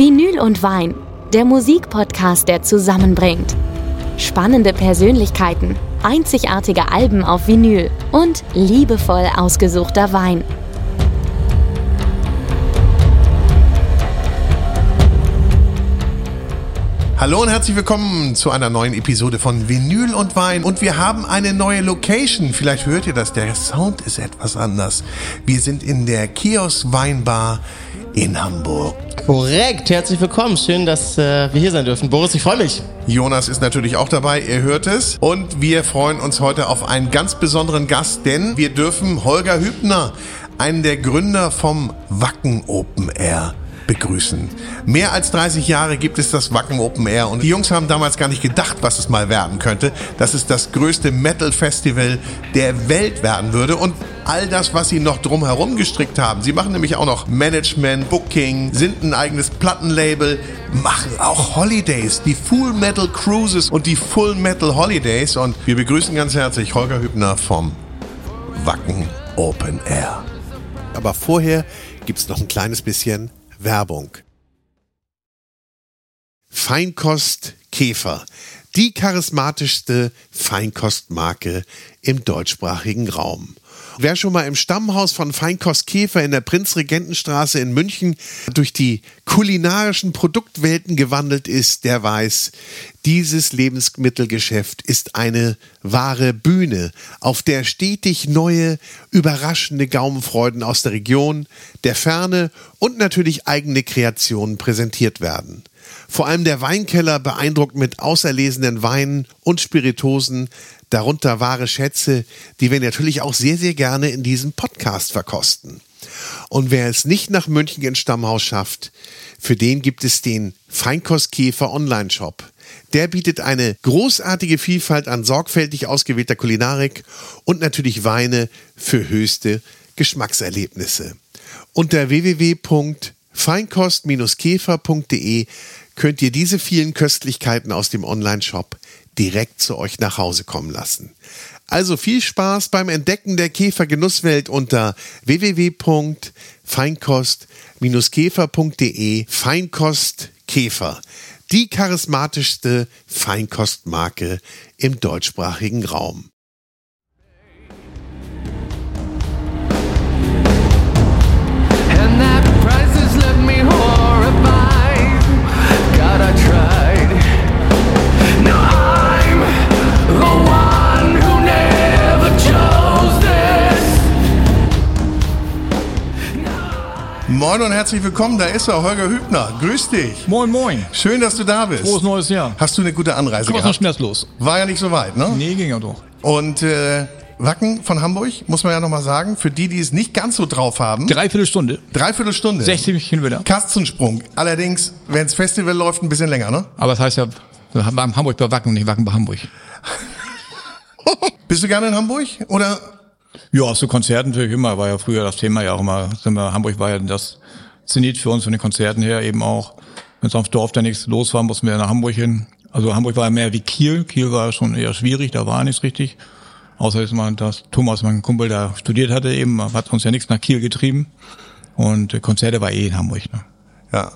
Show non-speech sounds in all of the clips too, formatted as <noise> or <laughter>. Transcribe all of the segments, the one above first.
Vinyl und Wein, der Musikpodcast, der zusammenbringt. Spannende Persönlichkeiten, einzigartige Alben auf Vinyl und liebevoll ausgesuchter Wein. Hallo und herzlich willkommen zu einer neuen Episode von Vinyl und Wein. Und wir haben eine neue Location. Vielleicht hört ihr das, der Sound ist etwas anders. Wir sind in der Kiosk Weinbar in Hamburg. Korrekt, herzlich willkommen. Schön, dass äh, wir hier sein dürfen. Boris, ich freue mich. Jonas ist natürlich auch dabei, ihr hört es. Und wir freuen uns heute auf einen ganz besonderen Gast, denn wir dürfen Holger Hübner, einen der Gründer vom Wacken Open Air, begrüßen. Mehr als 30 Jahre gibt es das Wacken Open Air und die Jungs haben damals gar nicht gedacht, was es mal werden könnte, dass es das größte Metal Festival der Welt werden würde und all das, was sie noch drumherum gestrickt haben. Sie machen nämlich auch noch Management, Booking, sind ein eigenes Plattenlabel, machen auch Holidays, die Full Metal Cruises und die Full Metal Holidays und wir begrüßen ganz herzlich Holger Hübner vom Wacken Open Air. Aber vorher gibt's noch ein kleines bisschen Werbung. Feinkost Käfer. Die charismatischste Feinkostmarke im deutschsprachigen Raum. Wer schon mal im Stammhaus von Feinkost Käfer in der Prinzregentenstraße in München durch die kulinarischen Produktwelten gewandelt ist, der weiß, dieses Lebensmittelgeschäft ist eine wahre Bühne, auf der stetig neue, überraschende Gaumenfreuden aus der Region, der Ferne und natürlich eigene Kreationen präsentiert werden. Vor allem der Weinkeller beeindruckt mit auserlesenen Weinen und Spiritosen, darunter wahre Schätze, die wir natürlich auch sehr, sehr gerne in diesem Podcast verkosten. Und wer es nicht nach München ins Stammhaus schafft, für den gibt es den Feinkostkäfer Online-Shop. Der bietet eine großartige Vielfalt an sorgfältig ausgewählter Kulinarik und natürlich Weine für höchste Geschmackserlebnisse. Unter www.feinkost-käfer.de könnt ihr diese vielen Köstlichkeiten aus dem Online-Shop direkt zu euch nach Hause kommen lassen. Also viel Spaß beim Entdecken der Käfergenusswelt unter www.feinkost-käfer.de Feinkost Käfer. Die charismatischste Feinkostmarke im deutschsprachigen Raum. Moin und herzlich willkommen, da ist er, Holger Hübner. Grüß dich. Moin, moin. Schön, dass du da bist. Frohes neues Jahr. Hast du eine gute Anreise Komm noch gehabt? schmerzlos. War ja nicht so weit, ne? Nee, ging ja doch. Und äh, Wacken von Hamburg, muss man ja nochmal sagen, für die, die es nicht ganz so drauf haben, Dreiviertel Stunde. dreiviertel Stunde. 60 Kilometer. Kastensprung. Allerdings, wenns Festival läuft, ein bisschen länger, ne? Aber das heißt ja, wir haben Hamburg bei Wacken, nicht Wacken bei Hamburg. <laughs> Bist du gerne in Hamburg? Oder? Ja, zu Konzerten natürlich immer, war ja früher das Thema ja auch immer. Sind wir, Hamburg war ja das Zenit für uns von den Konzerten her eben auch. Wenn es auf Dorf da nichts los war, mussten wir nach Hamburg hin. Also Hamburg war ja mehr wie Kiel. Kiel war schon eher schwierig, da war nichts richtig. Außer dass man das Thomas, mein Kumpel, da studiert hatte eben, hat uns ja nichts nach Kiel getrieben. Und äh, Konzerte war eh in Hamburg. Ne? Ja.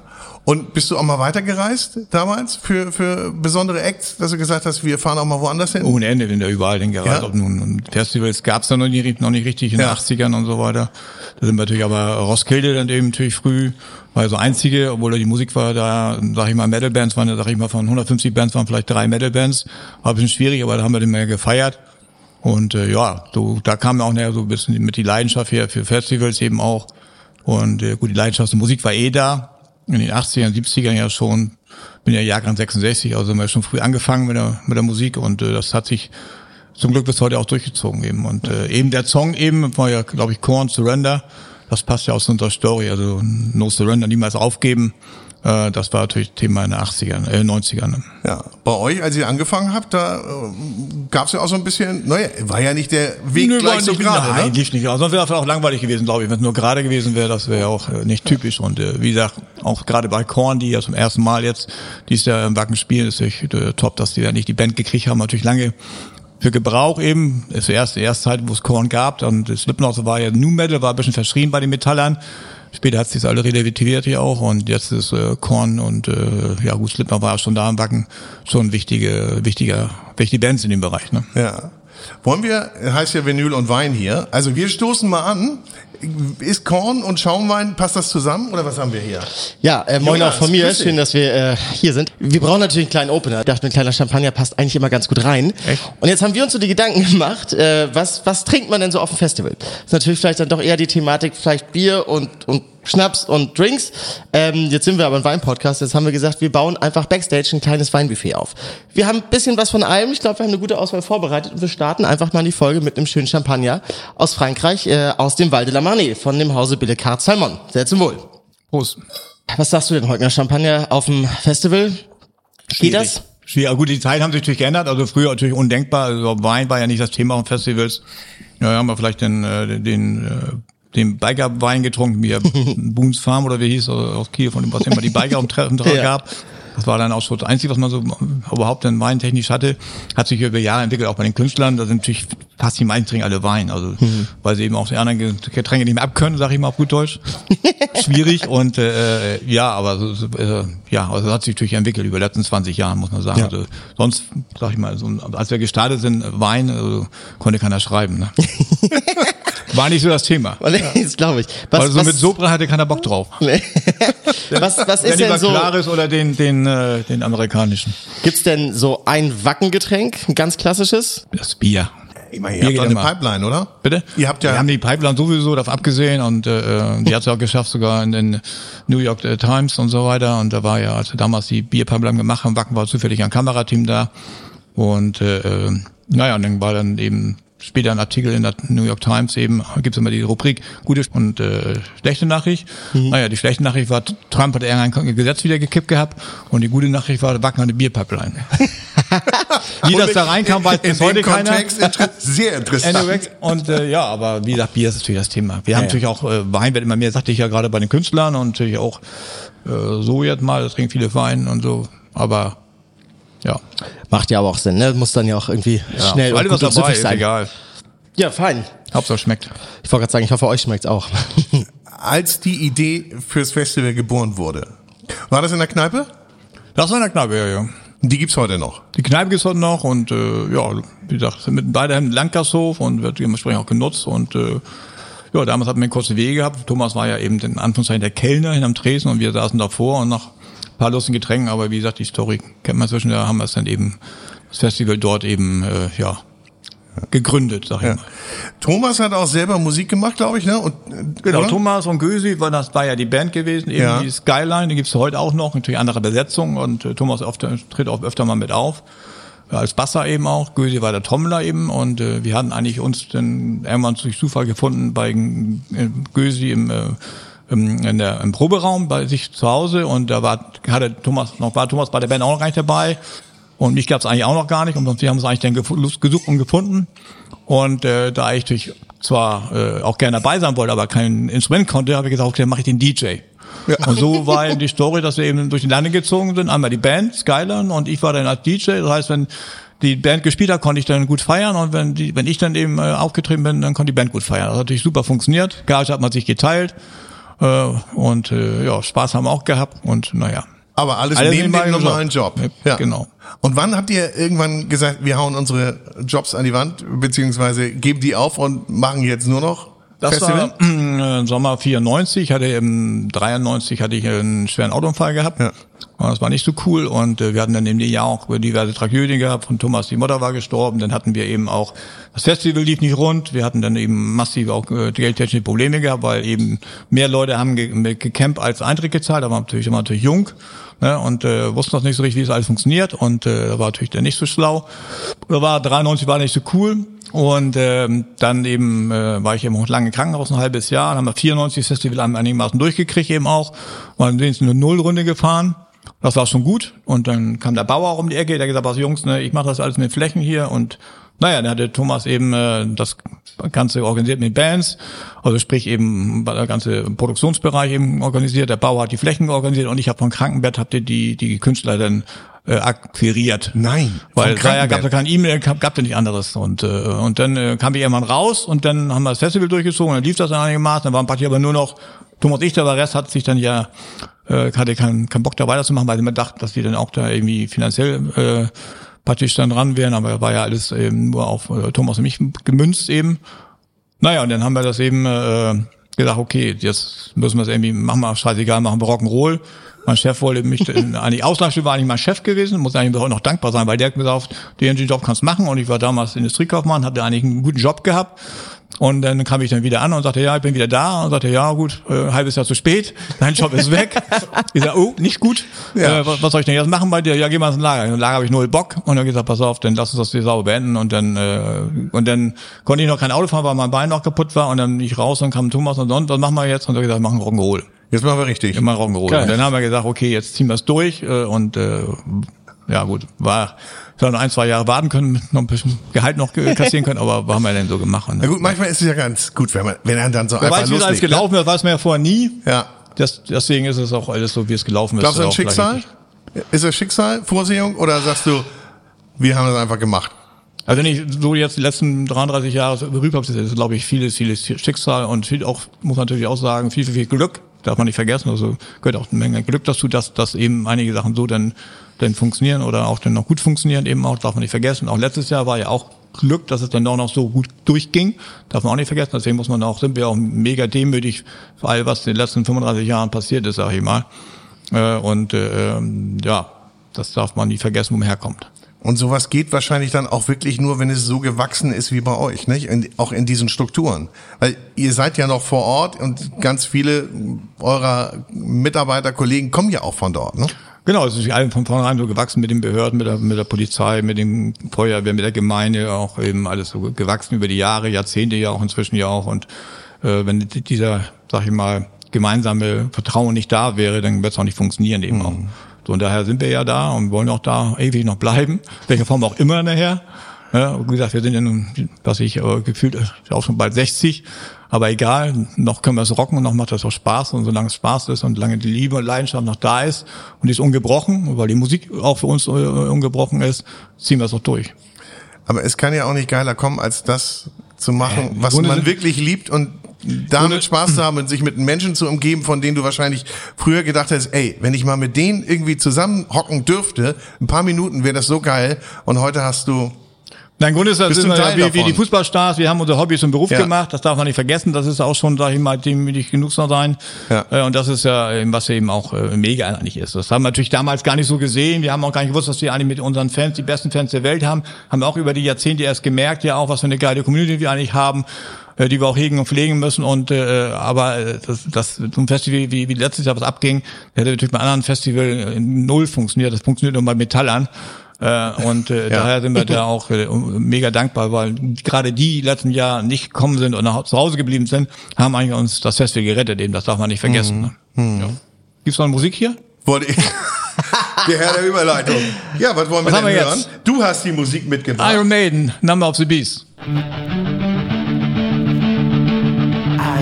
Und bist du auch mal weitergereist damals für, für besondere Acts, dass du gesagt hast, wir fahren auch mal woanders hin? Ohne Ende, wenn der überall hingereist. Ja. Ob nun und Festivals gab's da noch nicht, noch nicht richtig in Ja. den 80ern und so weiter. Da sind wir natürlich aber Roskilde dann eben natürlich früh, war so einzige, obwohl da die Musik war, da sag ich mal Metal-Bands waren, da sag ich mal von 150 Bands waren vielleicht drei Metal-Bands. War ein bisschen schwierig, aber da haben wir den mehr gefeiert. Und äh, ja, so, da kam auch nachher so ein bisschen mit die Leidenschaft hier für Festivals eben auch. Und äh, gut, die Leidenschaft zur Musik war eh da. In den 80ern, 70ern ja schon. Bin ja Jahrgang 66, also haben wir schon früh angefangen mit der, mit der Musik und äh, das hat sich zum Glück bis heute auch durchgezogen eben. Und äh, eben der Song eben war ja, glaube ich, Corn Surrender. Das passt ja aus unserer Story. Also No Surrender, niemals aufgeben. Äh, das war natürlich Thema in den 80ern, äh, 90ern. Ja. Bei euch, als ihr angefangen habt, da äh, gab's ja auch so ein bisschen, naja, war ja nicht der Weg Nö, gleich so nicht- gerade, Nein, ne? lief nicht. Also sonst wäre das auch langweilig gewesen, glaube ich. Wenn es nur gerade gewesen wäre, das wäre ja auch äh, nicht typisch. Und äh, wie gesagt, auch gerade bei Korn, die ja zum ersten Mal jetzt dies Jahr im Wacken spielen, ist natürlich äh, top, dass die ja nicht die Band gekriegt haben. Natürlich lange für Gebrauch eben. Es war erst die erste Zeit, wo es Korn gab. Und das Slipknot war ja New Metal, war ein bisschen verschrien bei den Metallern. Später hat sich alle relativiert hier auch und jetzt ist äh, Korn und äh, ja gut, Slipknot war schon da im Wacken, schon wichtige, wichtiger, wichtige Bands in dem Bereich. Ne? Ja. Wollen wir, heißt ja Vinyl und Wein hier. Also wir stoßen mal an. Ist Korn und Schaumwein, passt das zusammen oder was haben wir hier? Ja, äh, moin Jonas, auch von mir. Schön, dass wir äh, hier sind. Wir brauchen natürlich einen kleinen Opener. Ich dachte, ein kleiner Champagner passt eigentlich immer ganz gut rein. Echt? Und jetzt haben wir uns so die Gedanken gemacht, äh, was, was trinkt man denn so auf dem Festival? Das ist natürlich vielleicht dann doch eher die Thematik, vielleicht Bier und, und Schnaps und Drinks. Ähm, jetzt sind wir aber ein Weinpodcast. Jetzt haben wir gesagt, wir bauen einfach Backstage ein kleines Weinbuffet auf. Wir haben ein bisschen was von allem. Ich glaube, wir haben eine gute Auswahl vorbereitet und wir starten einfach mal die Folge mit einem schönen Champagner aus Frankreich, äh, aus dem Val de la Marne von dem Hause Billecart Salmon. Sehr zum Wohl. Prost. Was sagst du denn, Holger? Champagner auf dem Festival? Geht das? Schwierig. Ja, gut, die Zeiten haben sich natürlich geändert. Also früher natürlich undenkbar. Also Wein war ja nicht das Thema auf Festivals. Ja, haben wir vielleicht den, äh, den, äh, den Biker-Wein getrunken, wie <laughs> Booms Farm oder wie hieß, aus Kiel, von dem was immer die Biker am Treffen <laughs> Ja. gab. Das war dann auch so das Einzige, was man so überhaupt dann weintechnisch hatte. Hat sich über Jahre entwickelt, auch bei den Künstlern. Da sind natürlich fast die meisten trinken alle Wein. Also, weil sie eben auch die anderen Getränke nicht mehr abkönnen, sag ich mal auf gut Deutsch. <laughs> Schwierig und äh, ja, aber so, so, äh, ja, also das hat sich natürlich entwickelt über die letzten 20 Jahre, muss man sagen. Ja. Also, sonst, sag ich mal, so, als wir gestartet sind, Wein, also, konnte keiner schreiben. Ne? War nicht so das Thema. <laughs> Das glaube ich. Was, also was, mit Sopra hatte keiner Bock drauf. <laughs> was, was Wenn ist denn so? Klares oder den, den, äh, den amerikanischen. Gibt's denn so ein Wackengetränk, ein ganz klassisches? Das Bier. Ich meine, ihr Bier habt doch eine immer. Pipeline, oder? Bitte? Ihr habt ja- Wir haben die Pipeline sowieso davon abgesehen und äh, die hat es auch geschafft, sogar in den New York äh, Times und so weiter. Und da war ja, als wir damals die Bierpipeline gemacht haben, Wacken war zufällig ein Kamerateam da. Und äh, äh, naja, und dann war dann eben später ein Artikel in der New York Times eben, gibt's immer die Rubrik gute und äh, schlechte Nachricht. Naja, die schlechte Nachricht war, Trump hat irgendein Gesetz wieder gekippt gehabt und die gute Nachricht war, Wacken hat eine Bierpipeline. <laughs> Wie das da reinkam, weiß bis heute keiner. Inter sehr interessant. Anyway, und äh, ja, aber wie gesagt, Bier ist natürlich das Thema. Wir haben natürlich auch äh, Wein, wird immer mehr, sagte ich ja gerade bei den Künstlern und natürlich auch äh, so jetzt mal, das trinken viele Wein und so, aber ja. Macht ja aber auch Sinn, ne? Muss dann ja auch irgendwie schnell und gut und dabei sein. egal. Ja, fein. Hauptsache schmeckt. Ich wollte gerade sagen, ich hoffe, euch schmeckt's auch. <laughs> Als die Idee fürs Festival geboren wurde, war das in der Kneipe? Das war in der Kneipe, ja, ja. Die gibt's heute noch. Die Kneipe gibt's heute noch und äh, ja, wie gesagt, sind mit beide im Landgasthof und wird dementsprechend auch genutzt und äh, ja, damals hatten wir einen kurzen Wege gehabt. Thomas war ja eben in Anführungszeichen der Kellner hinterm Tresen und wir saßen davor und ein paar lustigen Getränken, aber wie gesagt, die Story kennt man zwischen, da haben wir es dann eben, das Festival dort eben, äh, ja, gegründet, sag ich Ja. mal. Thomas hat auch selber Musik gemacht, glaube ich, ne? Und, Genau, oder? Thomas und Gösi, war das war ja die Band gewesen, eben Ja. die Skyline, die gibt's heute auch noch, natürlich andere Besetzung und äh, Thomas oft, tritt auch öfter mal mit auf. Als Basser eben auch, Gösi war der Trommler eben und äh, wir hatten eigentlich uns dann irgendwann durch Zufall gefunden bei äh, Gösi im, äh, im, in der, im Proberaum bei sich zu Hause und da war hatte Thomas noch war Thomas bei der Band auch noch gar nicht dabei und mich gab's eigentlich auch noch gar nicht und wir haben es eigentlich dann gesucht und gefunden und äh, da ich natürlich zwar äh, auch gerne dabei sein wollte, aber kein Instrument konnte, habe ich gesagt, okay, dann mache ich den DJ. Und so war eben die Story, dass wir eben durch die Lande gezogen sind. Einmal die Band, Skyline, und ich war dann als DJ. Das heißt, wenn die Band gespielt hat, konnte ich dann gut feiern. Und wenn, die, wenn ich dann eben äh, aufgetreten bin, dann konnte die Band gut feiern. Das hat natürlich super funktioniert. Gage hat man sich geteilt. Äh, und äh, ja, Spaß haben wir auch gehabt. Und naja. Aber alles, Alles neben dem Job. normalen Job. Ja, genau. Und wann habt ihr irgendwann gesagt, wir hauen unsere Jobs an die Wand, beziehungsweise geben die auf und machen jetzt nur noch Das Festival? war <clears throat> äh, Sommer 94, hatte im 93 hatte ich einen schweren Autounfall gehabt. Ja. Und das war nicht so cool und äh, wir hatten dann in dem Jahr auch diverse Tragödien gehabt. Von Thomas, die Mutter war gestorben. Dann hatten wir eben auch, das Festival lief nicht rund. Wir hatten dann eben massiv auch äh, geldtechnische Probleme gehabt, weil eben mehr Leute haben ge mit gecampt als Eintritt gezahlt. Da war natürlich immer natürlich jung ne, und äh, wussten noch nicht so richtig, wie es alles funktioniert. Und äh, da war natürlich dann nicht so schlau. Da war 93 war nicht so cool. Und ähm, dann eben äh, war ich eben auch lange im Krankenhaus, ein halbes Jahr. Dann haben wir 94 das Festival einigermaßen durchgekriegt eben auch. Waren wenigstens eine Nullrunde gefahren. Das war schon gut. Und dann kam der Bauer um die Ecke, der gesagt hat, Jungs, ne, ich mache das alles mit Flächen hier. Und naja, dann hatte Thomas eben äh, das Ganze organisiert mit Bands. Also sprich eben der ganze Produktionsbereich eben organisiert. Der Bauer hat die Flächen organisiert und ich habe vom Krankenbett habt ihr die, die Künstler dann äh, akquiriert. Nein, Weil Jahre gab es kein E-Mail, gab, gab ja nicht anderes. Und, äh, und dann äh, kam ich irgendwann raus und dann haben wir das Festival durchgezogen, dann lief das dann einigermaßen, dann waren praktisch aber nur noch Thomas Ichter, der Rest hat sich dann ja, äh, hatte keinen keinen Bock da weiterzumachen, weil sie immer dachten, dass die dann auch da irgendwie finanziell äh, praktisch dann ran wären, aber war ja alles eben nur auf äh, Thomas und mich gemünzt eben. Naja, und dann haben wir das eben äh, gesagt, okay, jetzt müssen wir es irgendwie, machen wir scheißegal, machen wir Rock'n'Roll. Mein Chef wollte mich, <laughs> eigentlich Auslandsstück war eigentlich mein Chef gewesen, muss eigentlich auch noch dankbar sein, weil der hat mir gesagt, den den Job kannst du machen und ich war damals Industriekaufmann, hatte eigentlich einen guten Job gehabt und dann kam ich dann wieder an und sagte, ja, ich bin wieder da und sagte, ja gut, äh, halbes Jahr zu spät, dein Job ist weg. ich sag, oh, nicht gut, Ja. äh, was, was soll ich denn jetzt machen bei dir? Ja, geh mal ins Lager. Im Lager habe ich null Bock und dann gesagt, pass auf, dann lass uns das die Sau beenden und dann äh, und dann konnte ich noch kein Auto fahren, weil mein Bein noch kaputt war und dann bin ich raus und kam Thomas und sonst, was machen wir jetzt? Und hat gesagt, machen Rock'n'Roll. Jetzt machen wir richtig. Immer Rock'n'Roll. Und dann haben wir gesagt, okay, jetzt ziehen wir es durch äh, und äh, ja gut, war wir noch ein, zwei Jahre warten können, noch ein bisschen Gehalt noch <laughs> kassieren können, aber haben wir dann so gemacht. Na gut, manchmal ist es ja ganz gut, wenn man, wenn er dann so Wer einfach weiß, wie es alles loslegt. ne? gelaufen ist, weiß man ja vorher nie. Ja. Das, deswegen ist es auch alles so, wie es gelaufen ist. Glaubst du vielleicht Schicksal? Ist das Schicksal, Vorsehung oder sagst du, wir haben das einfach gemacht? Also wenn ich so jetzt die letzten 33 Jahre so berühmt habe, ist es, glaube ich, vieles, vieles Schicksal und viel auch, muss man natürlich auch sagen, viel, viel, viel Glück. Darf man nicht vergessen. Also gehört auch eine Menge Glück dazu, dass, dass eben einige Sachen so dann, dann funktionieren oder auch dann noch gut funktionieren. Eben auch, darf man nicht vergessen. Auch letztes Jahr war ja auch Glück, dass es dann auch noch so gut durchging. Darf man auch nicht vergessen. Deswegen muss man auch, sind wir auch mega demütig für all, was in den letzten 35 Jahren passiert ist, sag ich mal. Äh, und äh, ähm, ja, das darf man nie vergessen, wo man herkommt. Und sowas geht wahrscheinlich dann auch wirklich nur, wenn es so gewachsen ist wie bei euch, nicht? In, auch in diesen Strukturen. Weil ihr seid ja noch vor Ort und ganz viele eurer Mitarbeiter, Kollegen kommen ja auch von dort, ne? Genau, es ist allem von vornherein so gewachsen mit den Behörden, mit der, mit der Polizei, mit dem Feuerwehr, mit der Gemeinde, auch eben alles so gewachsen über die Jahre, Jahrzehnte ja auch inzwischen ja auch. Und äh, wenn dieser, sag ich mal, gemeinsame Vertrauen nicht da wäre, dann wird es auch nicht funktionieren eben auch. So, und daher sind wir ja da und wollen auch da ewig noch bleiben, welcher Form auch immer nachher. Ja, wie gesagt, wir sind ja nun, was ich äh, gefühlt, auch schon bald 60, aber egal, noch können wir es rocken und noch macht das auch Spaß. Und solange es Spaß ist und solange die Liebe und Leidenschaft noch da ist und die ist ungebrochen, weil die Musik auch für uns äh, ungebrochen ist, ziehen wir es auch durch. Aber es kann ja auch nicht geiler kommen, als das zu machen, Äh, was man wirklich liebt und damit Spaß zu haben und sich mit Menschen zu umgeben, von denen du wahrscheinlich früher gedacht hast, ey, wenn ich mal mit denen irgendwie zusammenhocken dürfte, ein paar Minuten wäre das so geil. Und heute hast du Na, im Grunde ist das ein Teil wie, wie die Fußballstars, wir haben unser Hobby zum Beruf Ja. gemacht, das darf man nicht vergessen, das ist auch schon, sag ich mal, demütig genug sein. Ja. Äh, Und das ist ja, eben, was eben auch äh, mega eigentlich ist. Das haben wir natürlich damals gar nicht so gesehen, wir haben auch gar nicht gewusst, dass wir eigentlich mit unseren Fans die besten Fans der Welt haben, haben wir auch über die Jahrzehnte erst gemerkt, ja auch, was für eine geile Community wir eigentlich haben, äh, die wir auch hegen und pflegen müssen und äh, aber das, das ein Festival wie, wie letztes Jahr was abging, hätte natürlich bei anderen Festival null funktioniert, das funktioniert nur bei Metallern. Äh, und äh, daher sind wir da auch äh, mega dankbar, weil gerade die, die letzten Jahr nicht gekommen sind und nach, zu Hause geblieben sind, haben eigentlich uns das Festival gerettet. Eben, das darf man nicht vergessen. Ne? Ja. Gibt's noch Musik hier? Wollte ich. <laughs> Der Herr der Überleitung. Ja, was wollen wir Was denn haben wir hören? jetzt? Du hast die Musik mitgebracht. Iron Maiden, Number of the Beast. I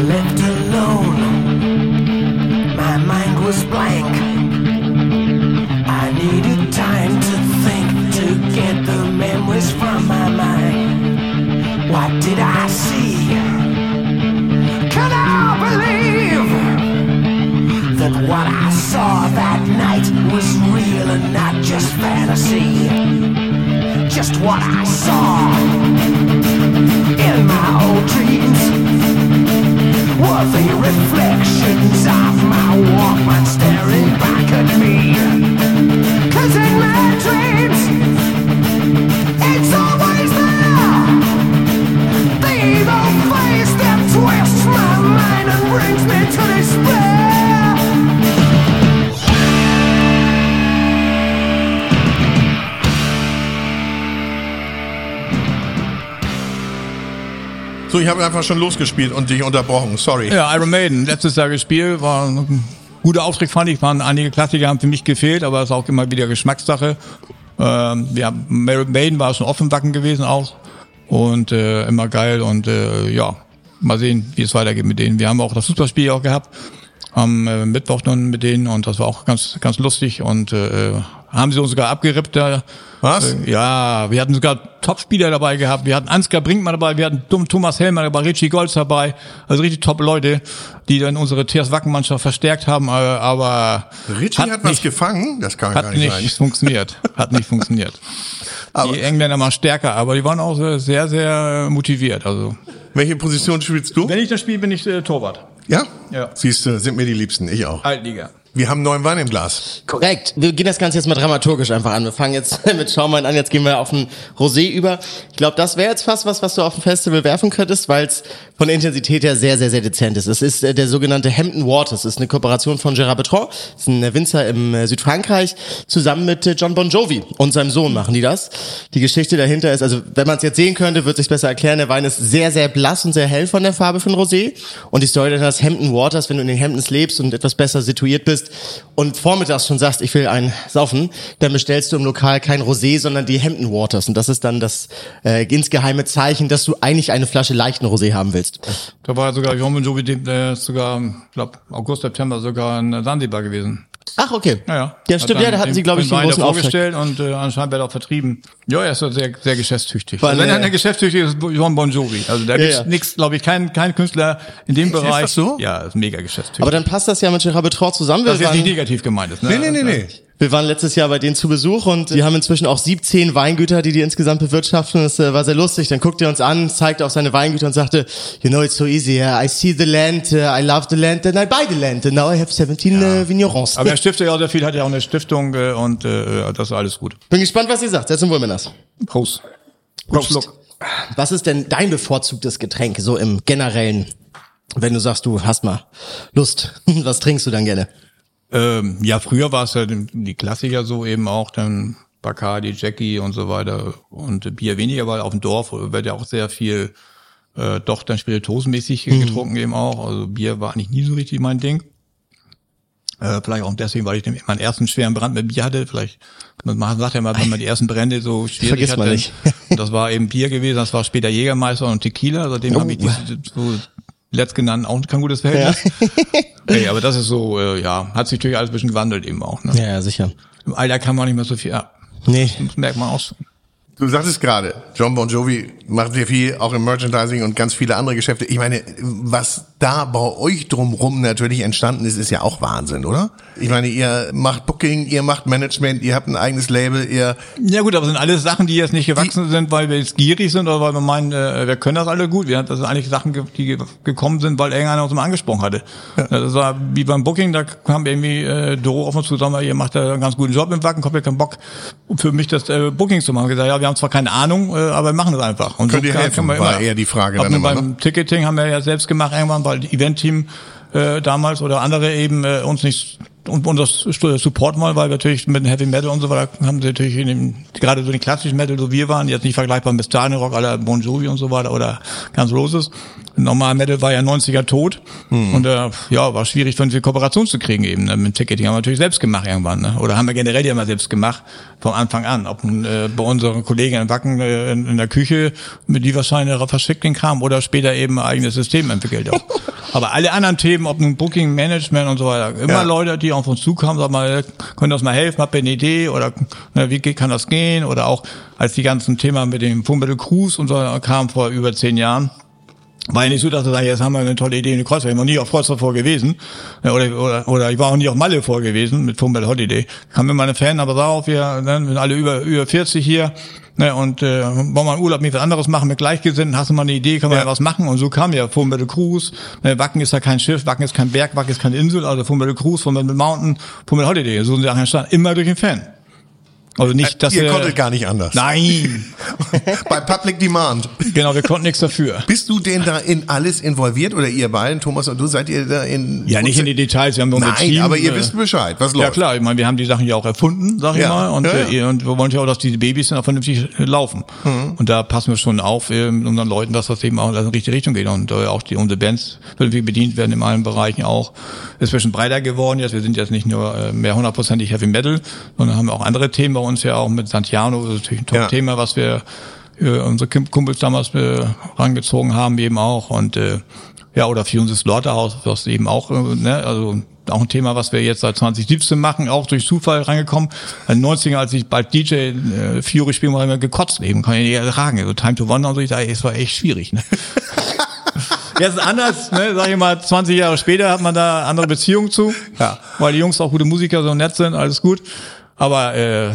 left alone. My mind was blank. Did I see? Can I believe that what I saw that night was real and not just fantasy? Just what I saw in my old dreams were the reflections of my Walkman staring back at me. Cause in So, ich habe einfach schon losgespielt und dich unterbrochen. Sorry. Ja, Iron Maiden, letztes Jahr gespielt, war ein guter Auftritt, fand ich. Waren einige Klassiker, haben für mich gefehlt, aber es ist auch immer wieder Geschmackssache. Ähm, ja, Iron Maiden war schon offen Backen gewesen auch und äh, immer geil und äh, ja, mal sehen, wie es weitergeht mit denen. Wir haben auch das Fußballspiel auch gehabt am äh, Mittwoch dann mit denen und das war auch ganz ganz lustig und äh, haben sie uns sogar abgerippt. Da, Was? Ja, wir hatten sogar Top-Spieler dabei gehabt. Wir hatten Ansgar Brinkmann dabei, wir hatten Thomas Hellmann dabei, Richie Golds dabei. Also richtig top Leute, die dann unsere TS Wacken-Mannschaft verstärkt haben. äh, Aber Richie hat, was nicht, gefangen? Das kann gar hat nicht, nicht sein. funktioniert. Hat nicht funktioniert. <laughs> Aber- die Engländer waren stärker, aber die waren auch sehr, sehr motiviert. Also Welche Position spielst du? wenn ich das spiele, bin ich äh, Torwart. Ja? Ja. Siehst du, sind mir die Liebsten. Ich auch. Altliga. Wir haben neuen Wein im Glas. Korrekt. Wir gehen das Ganze jetzt mal dramaturgisch einfach an. Wir fangen jetzt <laughs> mit Schaumwein an, jetzt gehen wir auf ein Rosé über. Ich glaube, das wäre jetzt fast was, was du auf dem Festival werfen könntest, weil es von der Intensität her sehr, sehr, sehr dezent ist. Es ist äh, der sogenannte Hampton Waters. Das ist eine Kooperation von Gérard Bertrand. Das ist ein Winzer im äh, Südfrankreich. Zusammen mit äh, John Bon Jovi und seinem Sohn machen die das. Die Geschichte dahinter ist, also wenn man es jetzt sehen könnte, wird sich besser erklären. Der Wein ist sehr, sehr blass und sehr hell von der Farbe ein Rosé. Und die Story dahinter ist Hampton Waters, wenn du in den Hamptons lebst und etwas besser situiert bist und vormittags schon sagst, ich will einen saufen, dann bestellst du im Lokal kein Rosé, sondern die Hampton Waters. Und das ist dann das äh, insgeheime Zeichen, dass du eigentlich eine Flasche leichten Rosé haben willst. Da war sogar Bon Jovi, der ist sogar, ich glaube, August, September sogar in Sansibar gewesen. Ach, okay. Ja, ja. Ja, stimmt, dann ja, da hatten sie, glaube ich, einen großen vorgestellt und äh, anscheinend wird er auch vertrieben. Ja, er ist sehr, sehr geschäftstüchtig. Weil, Also wenn äh, einer geschäftstüchtig ist, ist John Bon Jovi. Also da Ja, gibt's ja. nichts, glaube ich, kein, kein Künstler in dem Ist Bereich. das so? Ja, ist mega geschäftstüchtig. Aber dann passt das ja mit Gérard Bertrand zusammen. Das ist nicht negativ gemeint ist. Ne? Nee, nee, nee, nee. Wir waren letztes Jahr bei denen zu Besuch und die haben inzwischen auch 17 Weingüter, die die insgesamt bewirtschaften. Das äh, war sehr lustig. Dann guckte er uns an, zeigte auf seine Weingüter und sagte, you know, it's so easy. I see the land, uh, I love the land, and I buy the land. And now I have 17 uh, vignerons. Aber er stiftet ja auch sehr viel, hat ja auch eine Stiftung äh, und äh, das ist alles gut. Bin gespannt, was ihr sagt. Setz zum Wohl, Männers. Prost. Prost. Schluck. Was ist denn dein bevorzugtes Getränk, so im Generellen? Wenn du sagst, du hast mal Lust, <laughs> was trinkst du dann gerne? Ähm, ja, früher war es ja die die Klassiker so eben auch, dann Bacardi, Jackie und so weiter und Bier weniger, weil auf dem Dorf wird ja auch sehr viel äh, doch dann spirituosenmäßig getrunken eben auch. Also Bier war eigentlich nie so richtig mein Ding. Äh, vielleicht auch deswegen, weil ich den- meinen ersten schweren Brand mit Bier hatte. Vielleicht, man sagt ja mal, wenn man die ersten Brände so <laughs> schwierig Vergisst hatte. man nicht. Und <laughs> das war eben Bier gewesen, das war später Jägermeister und Tequila. Seitdem Oh. habe ich diese, so letztgenannten auch kein gutes Verhältnis. <laughs> Ey, aber das ist so, äh, ja, hat sich natürlich alles ein bisschen gewandelt eben auch. Ne? Ja, ja, sicher. Im Alter kann man nicht mehr so viel ab. Nee. Das merkt man auch schon. Du sagtest gerade, John Bon Jovi macht sehr viel, auch im Merchandising und ganz viele andere Geschäfte. Ich meine, was da bei euch drumrum natürlich entstanden ist, ist ja auch Wahnsinn, oder? Ich meine, ihr macht Booking, ihr macht Management, ihr habt ein eigenes Label, ihr Ja gut, aber sind alles Sachen, die jetzt nicht gewachsen sind, weil wir jetzt gierig sind oder weil wir meinen, äh, wir können das alle gut. Wir, das sind eigentlich Sachen, die ge- gekommen sind, weil irgendeiner uns mal angesprochen hatte. Das war wie beim Booking, da kam irgendwie äh, Doro auf uns zusammen, ihr macht da einen ganz guten Job im Wacken, kommt ihr keinen Bock für mich das äh, Booking zu machen. Ich gesagt, ja, wir haben zwar keine Ahnung, äh, aber wir machen das einfach. Und Könnt ihr kann- helfen, kann man war eher die Frage dann immer, beim ne? Ticketing haben wir ja selbst gemacht irgendwann, weil die Event-Team äh, damals oder andere eben äh, uns nicht und, und das Support mal, weil wir natürlich mit dem Heavy Metal und so weiter haben sie natürlich in dem, gerade so den klassischen Metal, so wir waren, jetzt nicht vergleichbar mit Stadion Rock aller Bon Jovi und so weiter oder Guns Roses. Normal Metal war ja 90er tot und äh, ja, war schwierig für eine Kooperation zu kriegen eben. Ne? Mit Ticketing haben wir natürlich selbst gemacht irgendwann, ne? Oder haben wir generell ja mal selbst gemacht, von Anfang an. Ob äh, bei unseren Kollegen in Wacken äh, in, in der Küche, mit die wahrscheinlich darauf verschickt den Kram oder später eben ein eigenes System entwickelt auch. <laughs> Aber alle anderen Themen, ob nun Booking, Management und so weiter, immer Ja. Leute, die auf uns zukamen, sagen mal, können das mal helfen, habt ihr eine Idee oder ne, wie geht- kann das gehen? Oder auch als die ganzen Themen mit dem Fummel Cruise und so kamen vor über zehn Jahren, war ja nicht so, dass wir sagen, jetzt haben wir eine tolle Idee in Kreuzfahrt. Ich noch nie auf Kreuzfahrt vor gewesen. Oder, oder, oder ich war auch nie auf Malle vor gewesen mit Fumbel Holiday. Kam mir meine Fan, aber sah auf, wir ne, sind alle über, über 40 hier. Ne, und äh, wollen wir einen Urlaub mit was anderes machen mit Gleichgesinnten, hast du mal eine Idee, können wir ja. was machen? Und so kam ja Fumbel Cruise. Ne, Wacken ist ja kein Schiff, Wacken ist kein Berg, Wacken ist keine Insel, also Fumbel Cruise, Fumbel Mountain, Fumbel Holiday. So sind die Sachen entstanden. Immer durch den Fan. Also nicht, dass ihr wir, konntet gar nicht anders. Nein, <laughs> Bei Public Demand. genau, wir konnten nichts dafür. Bist du denn da in alles involviert oder ihr beiden, Thomas und du, seid ihr da in Ja, nicht in die Details, wir haben Nein, Team. aber ihr äh, wisst Bescheid, was läuft. Ja klar, ich meine, wir haben die Sachen ja auch erfunden, sag ich Ja, mal, und, ja, äh, ja. und wir wollen ja auch, dass diese Babys dann auch vernünftig äh, laufen. Mhm. Und da passen wir schon auf äh, mit unseren Leuten, dass das eben auch in die richtige Richtung geht und äh, auch die unsere Bands vernünftig bedient werden in allen Bereichen auch. Ist ein bisschen breiter geworden jetzt. Wir sind jetzt nicht nur äh, mehr hundertprozentig Heavy Metal, sondern haben auch andere Themen uns ja auch mit Santiano, das ist natürlich ein Ja. Top-Thema, was wir äh, unsere Kumpels damals äh, rangezogen haben eben auch und äh, Ja, oder Fusions Slaughterhouse, was eben auch, äh, ne, also auch ein Thema, was wir jetzt seit 2017 machen, auch durch Zufall reingekommen. In den 90ern, als ich bald DJ äh, Fury spielen wollte, haben wir gekotzt eben, kann ich nicht ertragen. Also Time to Wonder und so, ich dachte, es war echt schwierig. Ne? <laughs> Jetzt ist anders, ne, sag ich mal, 20 Jahre später hat man da andere Beziehungen zu, ja. weil die Jungs auch gute Musiker so nett sind, alles gut. Aber äh,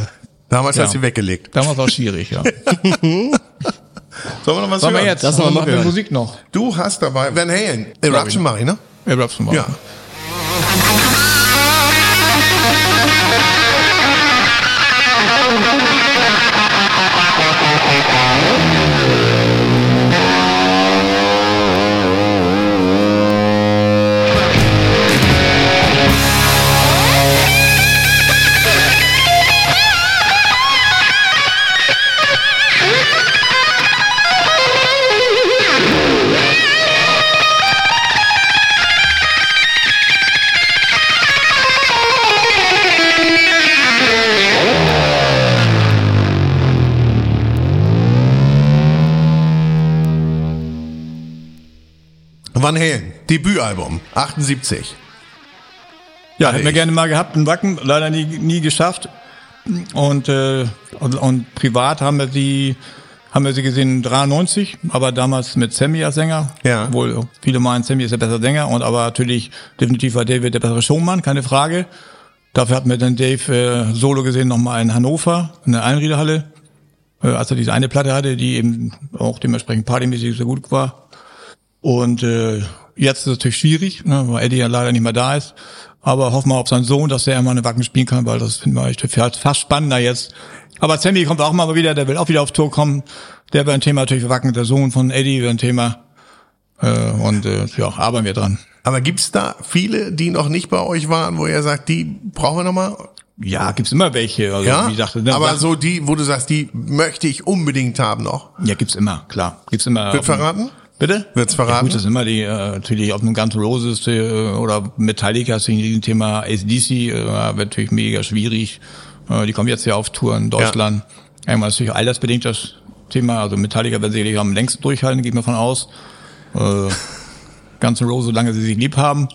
Damals Ja. hast du weggelegt. damals war es schwierig, ja. <laughs> Sollen wir noch was Sollen wir hören? jetzt, Das das haben wir machen wir. Musik noch. Du hast dabei Van Halen. Eruption mach ich, ne? Eruption mal. Ja. Van Halen, Debütalbum, 78. Ja, hätten wir gerne mal gehabt, ein Wacken, leider nie, nie geschafft. Und, äh, und, und privat haben wir sie, haben wir sie gesehen 93, aber damals mit Sammy als Sänger. Ja. Wohl viele meinen, Sammy ist der bessere Sänger und aber natürlich definitiv war David der bessere Showmann, keine Frage. Dafür hatten wir dann Dave äh, Solo gesehen nochmal in Hannover, in der Einriederhalle, äh, als er diese eine Platte hatte, die eben auch dementsprechend partymäßig sehr gut war. Und äh, jetzt ist es natürlich schwierig, ne, weil Eddie ja leider nicht mehr da ist. Aber hoffen wir auf seinen Sohn, dass der immer eine Wacken spielen kann, weil das finden wir echt fast spannender jetzt. Aber Sammy kommt auch mal wieder, der will auch wieder auf Tour kommen. Der wäre ein Thema natürlich für Wacken, der Sohn von Eddie wäre ein Thema. Äh, und äh, ja, arbeiten wir dran. Aber gibt's da viele, die noch nicht bei euch waren, wo ihr sagt, die brauchen wir noch mal? Ja, gibt's immer welche. Also, Ja, wie gesagt, ne, aber Sachen- so die, wo du sagst, die möchte ich unbedingt haben noch. Ja, gibt's immer, klar. Gibt's immer. Wird verraten? Bitte? Wird's Ja, verraten? gut, das ist immer die, äh, natürlich auf einem Guns N' Roses äh, oder Metallica ist ein Thema. ACDC äh, wird natürlich mega schwierig. Äh, die kommen jetzt ja auf Tour in Deutschland. Einmal ist natürlich altersbedingt das Thema. Also Metallica werden sicherlich am längsten durchhalten, geht mir von aus. Äh, <laughs> Guns N' Roses, solange sie sich lieb haben.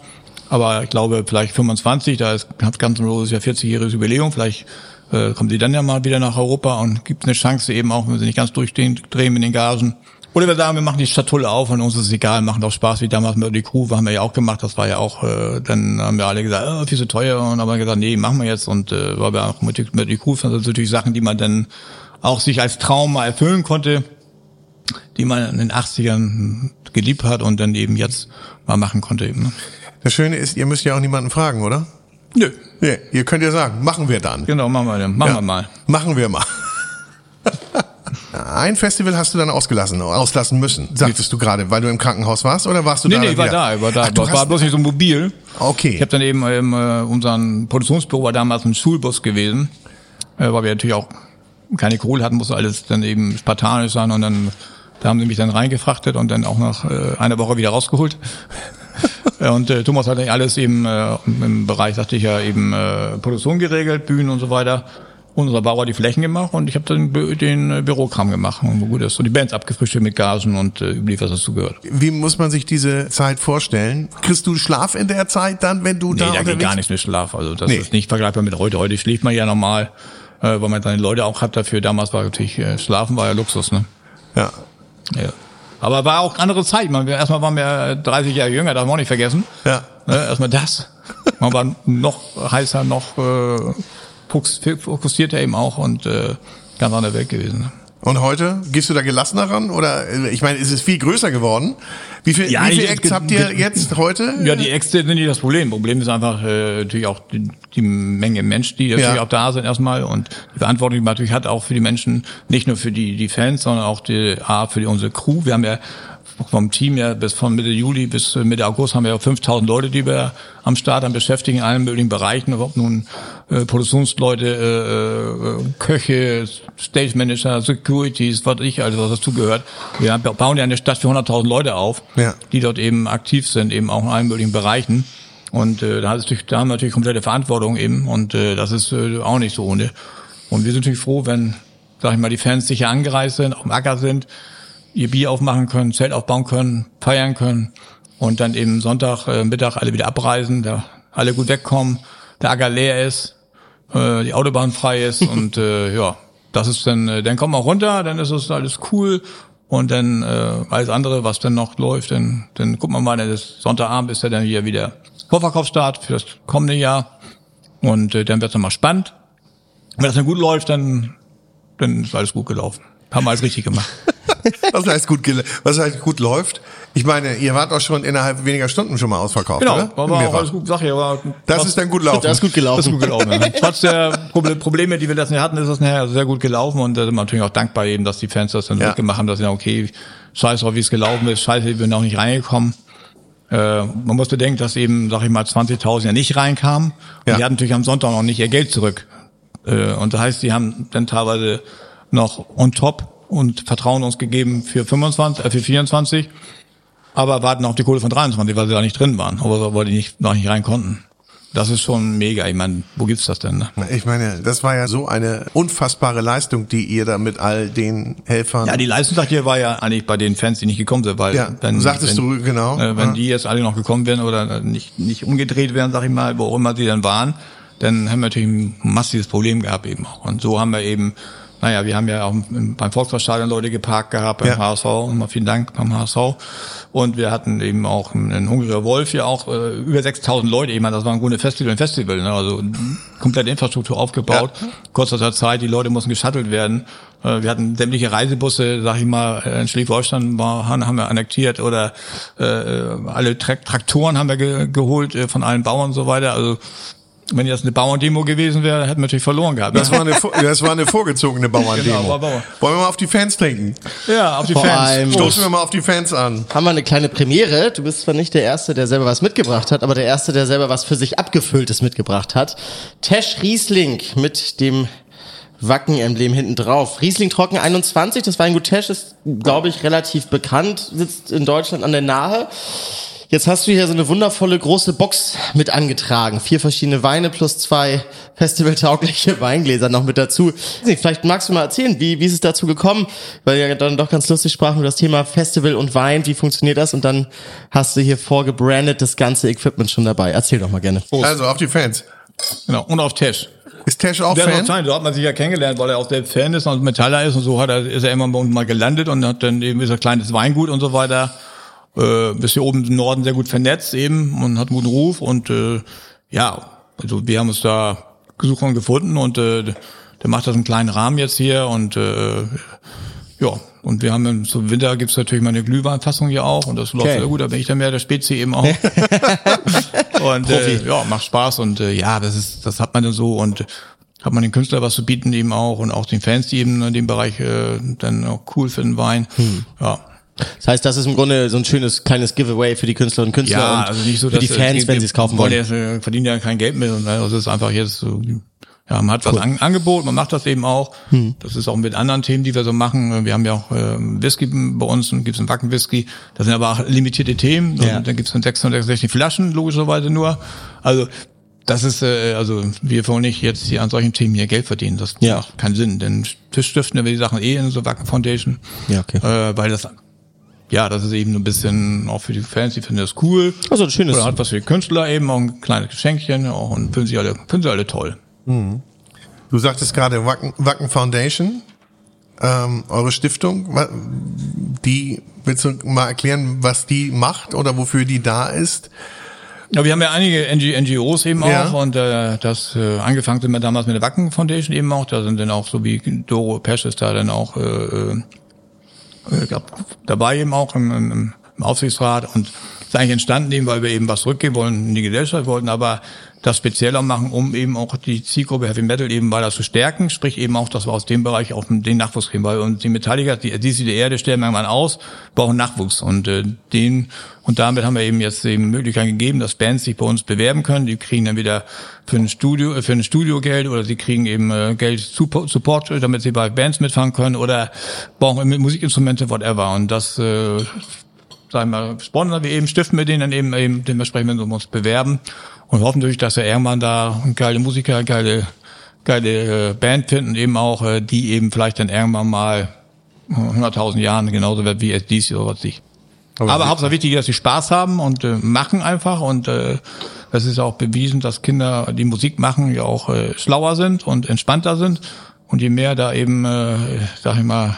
Aber ich glaube, vielleicht 25, da ist, hat Guns N' Roses ja 40-jähriges Jubiläum. Vielleicht äh, kommen sie dann ja mal wieder nach Europa und gibt eine Chance eben auch, wenn sie nicht ganz durchdrehen drehen mit den Gagen. Oder wir sagen, wir machen die Schatulle auf und uns ist es egal, machen auch Spaß, wie damals mit die Crew, haben wir ja auch gemacht, das war ja auch, äh, dann haben wir alle gesagt, oh, viel zu teuer und haben wir gesagt, nee, machen wir jetzt und äh, weil wir auch mit, mit die Crew, das sind natürlich Sachen, die man dann auch sich als Traum mal erfüllen konnte, die man in den 80ern geliebt hat und dann eben jetzt mal machen konnte eben. Ne? Das Schöne ist, ihr müsst ja auch niemanden fragen, oder? Nö, Ja, ihr könnt ja sagen, machen wir dann. genau, machen wir dann, machen Ja, wir mal. Machen wir mal. <laughs> Ein Festival hast du dann ausgelassen, auslassen müssen, sagtest du gerade, weil du im Krankenhaus warst oder warst du Nee, da? nee, dann ich war da, ich war da, Ach, du war, bloß nicht so mobil. okay. Ich habe dann eben ähm, äh, unseren Produktionsbüro war damals ein Schulbus gewesen, äh, weil wir natürlich auch keine Kohle hatten, musste alles dann eben spartanisch sein und dann da haben sie mich dann reingefrachtet und dann auch nach äh, einer Woche wieder rausgeholt. <laughs> Und äh, Thomas hat eigentlich alles eben äh, im Bereich, sagte ich ja, eben äh, Produktion geregelt, Bühnen und so weiter. Unser Bauer hat die Flächen gemacht und ich habe dann den äh, Bürokram gemacht und gut ist. Und die Bands abgefrühstückt mit Gagen und äh, überliefert, was dazu gehört. Wie muss man sich diese Zeit vorstellen? Kriegst du Schlaf in der Zeit dann, wenn du Nee, da da geht gar nichts mit Schlaf. Also das Nee. ist nicht vergleichbar mit heute. Heute schläft man ja normal, äh, weil man seine Leute auch hat dafür. Damals war natürlich äh, Schlafen war ja Luxus, ne? Ja. Ja. Aber war auch andere Zeit. Man, erstmal waren wir 30 Jahre jünger, darf man auch nicht vergessen. Ja. Ne, erstmal das. Man war noch heißer, noch äh, fokussierter eben auch und äh, ganz andere Welt gewesen. Ne? Und heute gehst du da gelassener ran oder äh, ich meine, es ist viel größer geworden. Wie viel, Ja, wie viel ich- Acts habt ihr jetzt heute? Ja, die Äxte sind nicht das Problem. Problem ist einfach äh, natürlich auch die, die Menge Mensch, die natürlich auch da sind erstmal und die Verantwortung, die man natürlich hat, auch für die Menschen, nicht nur für die die Fans, sondern auch die A, für die, unsere Crew. Wir haben ja vom Team ja bis von Mitte Juli bis äh, Mitte August haben wir ja 5000 Leute, die wir am Start haben, beschäftigen in allen möglichen Bereichen, ob nun äh, Produktionsleute, äh, äh, Köche, Stage Manager, Securities, was ich, also was dazugehört. Wir bauen ja eine Stadt für 100.000 Leute auf Ja. die dort eben aktiv sind, eben auch in allen möglichen Bereichen. Und äh, da haben wir natürlich komplette Verantwortung eben und äh, das ist äh, auch nicht so ohne. Und wir sind natürlich froh, wenn, sag ich mal, die Fans sicher angereist sind, auf dem Acker sind, ihr Bier aufmachen können, Zelt aufbauen können, feiern können und dann eben Sonntag äh, Mittag alle wieder abreisen, da alle gut wegkommen, der Acker leer ist, äh, die Autobahn frei ist <laughs> und äh, ja, das ist dann, äh, dann kommen wir runter, dann ist es alles cool und dann äh, alles andere, was dann noch läuft, dann, dann gucken wir mal, dann ist Sonntagabend ist ja dann hier wieder Vorverkaufsstart für das kommende Jahr und äh, dann wird es nochmal spannend. Wenn das dann gut läuft, dann, dann ist alles gut gelaufen. Haben wir alles richtig gemacht. <laughs> Was heißt gut, gel- was heißt gut läuft? Ich meine, ihr wart auch schon innerhalb weniger Stunden schon mal ausverkauft, Genau, oder? war, war auch alles gut, sag ich, war Das ist dann gut laufen. Das ist gut gelaufen. Das ist gut gelaufen. Ja. <laughs> Trotz der Proble- Probleme, die wir letzten Jahr hatten, ist das nachher sehr gut gelaufen und da sind wir natürlich auch dankbar eben, dass die Fans das dann Ja. mitgemacht haben, dass sie sagen, okay, scheiß drauf, wie es gelaufen ist, scheiße, wir sind noch nicht reingekommen. Äh, man muss bedenken, dass eben, sag ich mal, 20.000 ja nicht reinkamen. Ja. Und die hatten natürlich am Sonntag noch nicht ihr Geld zurück. Äh, und das heißt, die haben dann teilweise noch on top und Vertrauen uns gegeben für 25, äh, für 24, aber warten auf die Kohle von 23, weil sie da nicht drin waren, aber weil die nicht, noch nicht rein konnten. Das ist schon mega. Ich meine, wo gibt's das denn? Ne? Ich meine, das war ja so eine unfassbare Leistung, die ihr da mit all den Helfern. Ja, die Leistungstag hier war ja eigentlich bei den Fans, die nicht gekommen sind, weil Ja, sagtest du, genau. Äh, wenn Ja. die jetzt alle noch gekommen wären oder nicht nicht umgedreht wären, sag ich mal, wo auch immer sie dann waren, dann haben wir natürlich ein massives Problem gehabt eben auch. Und so haben wir eben, naja, wir haben ja auch im- beim Volkswagenstadion Leute geparkt gehabt, beim Ja. HSV, immer vielen Dank beim HSV. Und wir hatten eben auch einen Hungriger Wolf ja auch äh, über 6000 Leute. Ich meine, das war ein gutes Festival, ein Festival, ne? also komplette Infrastruktur aufgebaut. Kurzer Zeit, die Leute mussten geschattelt werden. Äh, Wir hatten sämtliche Reisebusse, sag ich mal, in Schleswig-Holstein haben wir annektiert oder äh, alle Tra Traktoren haben wir ge geholt äh, von allen Bauern und so weiter. Also wenn jetzt eine Bauerndemo gewesen wäre, hätten wir natürlich verloren gehabt. Das ne? war eine, das war eine vorgezogene <laughs> Bauerndemo. Genau, Bauer. Wollen wir mal auf die Fans trinken? ja, auf die Vor Fans. allem- Stoßen wir mal auf die Fans an. Haben wir eine kleine Premiere. Du bist zwar nicht der Erste, der selber was mitgebracht hat, aber der Erste, der selber was für sich abgefülltes mitgebracht hat. Tesch Riesling mit dem Wacken-Emblem hinten drauf. Riesling Trocken 21, das Weingut Tesch ist, glaube ich, relativ bekannt, sitzt in Deutschland an der Nahe. Jetzt hast du hier so eine wundervolle große Box mit angetragen. Vier verschiedene Weine plus zwei festivaltaugliche <laughs> Weingläser noch mit dazu. Vielleicht magst du mal erzählen, wie, wie ist es dazu gekommen? Weil ja dann doch ganz lustig sprachen über das Thema Festival und Wein. Wie funktioniert das? Und dann hast du hier vorgebrandet das ganze Equipment schon dabei. Erzähl doch mal gerne. Also auf die Fans. Genau, und auf Tesch. Ist Tesh auch Der Fan? sein, so hat man sich ja kennengelernt, weil er auch selbst Fan ist und Metaller ist und so hat er, ist er immer bei uns mal gelandet und hat dann eben ist ein kleines Weingut und so weiter. Äh, ist hier oben im Norden sehr gut vernetzt eben und hat einen guten Ruf und äh, ja, also wir haben uns da gesucht und gefunden und äh, der macht das im kleinen Rahmen jetzt hier und äh, ja, und wir haben im so Winter gibt's natürlich mal eine Glühweinfassung hier auch und das läuft Okay. sehr gut, da bin ich dann mehr der Spezi eben auch. <laughs> und äh, ja, macht Spaß und äh, ja, das ist, das hat man dann so und hat man den Künstler was zu bieten eben auch und auch den Fans, die eben in dem Bereich äh, dann auch cool finden Wein. Ja. Das heißt, das ist im Grunde so ein schönes kleines Giveaway für die Künstlerinnen und Künstler Ja, und also nicht so, für dass die Fans, wenn sie es kaufen wollen. Äh, verdienen ja kein Geld mehr. äh, Also es ist einfach jetzt so, ja, man hat was an, Angebot, man macht das eben auch. Hm. Das ist auch mit anderen Themen, die wir so machen. Wir haben ja auch äh, Whisky bei uns und gibt's einen Wacken-Whisky. Das sind aber auch limitierte Themen. Ja. Und dann gibt's dann 666 Flaschen, logischerweise nur. Also das ist, äh, also wir wollen nicht jetzt hier an solchen Themen hier Geld verdienen. Das Ja. macht keinen Sinn. Denn Tisch stiften wir die Sachen eh in so Wacken Foundation. Ja, okay. Äh, weil das ja, das ist eben ein bisschen auch für die Fans, die finden das cool. Also ein schönes- Oder hat was für die Künstler eben, auch ein kleines Geschenkchen auch und finden sie alle, finden sie alle toll. Du sagtest gerade Wacken, Wacken Foundation, ähm, eure Stiftung. Wa- Die, willst du mal erklären, was die macht oder wofür die da ist? Ja, wir haben ja einige NG, NGOs eben Ja. auch und äh, das äh, angefangen sind wir damals mit der Wacken Foundation eben auch. Da sind dann auch so wie Doro Pesch ist da dann auch äh, äh, dabei eben auch im, im Aufsichtsrat und ist eigentlich entstanden eben, weil wir eben was zurückgeben wollen in die Gesellschaft wollten, aber das spezieller machen, um eben auch die Zielgruppe Heavy Metal eben weiter zu stärken, sprich eben auch, dass wir aus dem Bereich auch den Nachwuchs kriegen, weil uns die Metalliker, die, die sie die Erde sterben irgendwann aus, brauchen Nachwuchs. Und äh, den und damit haben wir eben jetzt eben Möglichkeit gegeben, dass Bands sich bei uns bewerben können, die kriegen dann wieder für ein Studio, äh, für ein Studio Geld oder sie kriegen eben äh, Geld Support, Support, damit sie bei Bands mitfahren können oder brauchen Musikinstrumente, whatever. Und das äh, sagen wir, sponsern wir eben, stiften wir den dann eben, eben dementsprechend wenn wir uns bewerben und hoffen natürlich, dass wir irgendwann da geile Musiker, geile, geile äh, Band finden, eben auch, äh, die eben vielleicht dann irgendwann mal äh, 100.000 Jahren genauso wird wie SDC oder was ich. Aber Hauptsache wichtig ist, dass sie Spaß haben und äh, machen einfach und äh, es ist auch bewiesen, dass Kinder, die Musik machen, ja auch äh, schlauer sind und entspannter sind und je mehr da eben, äh, sag ich mal,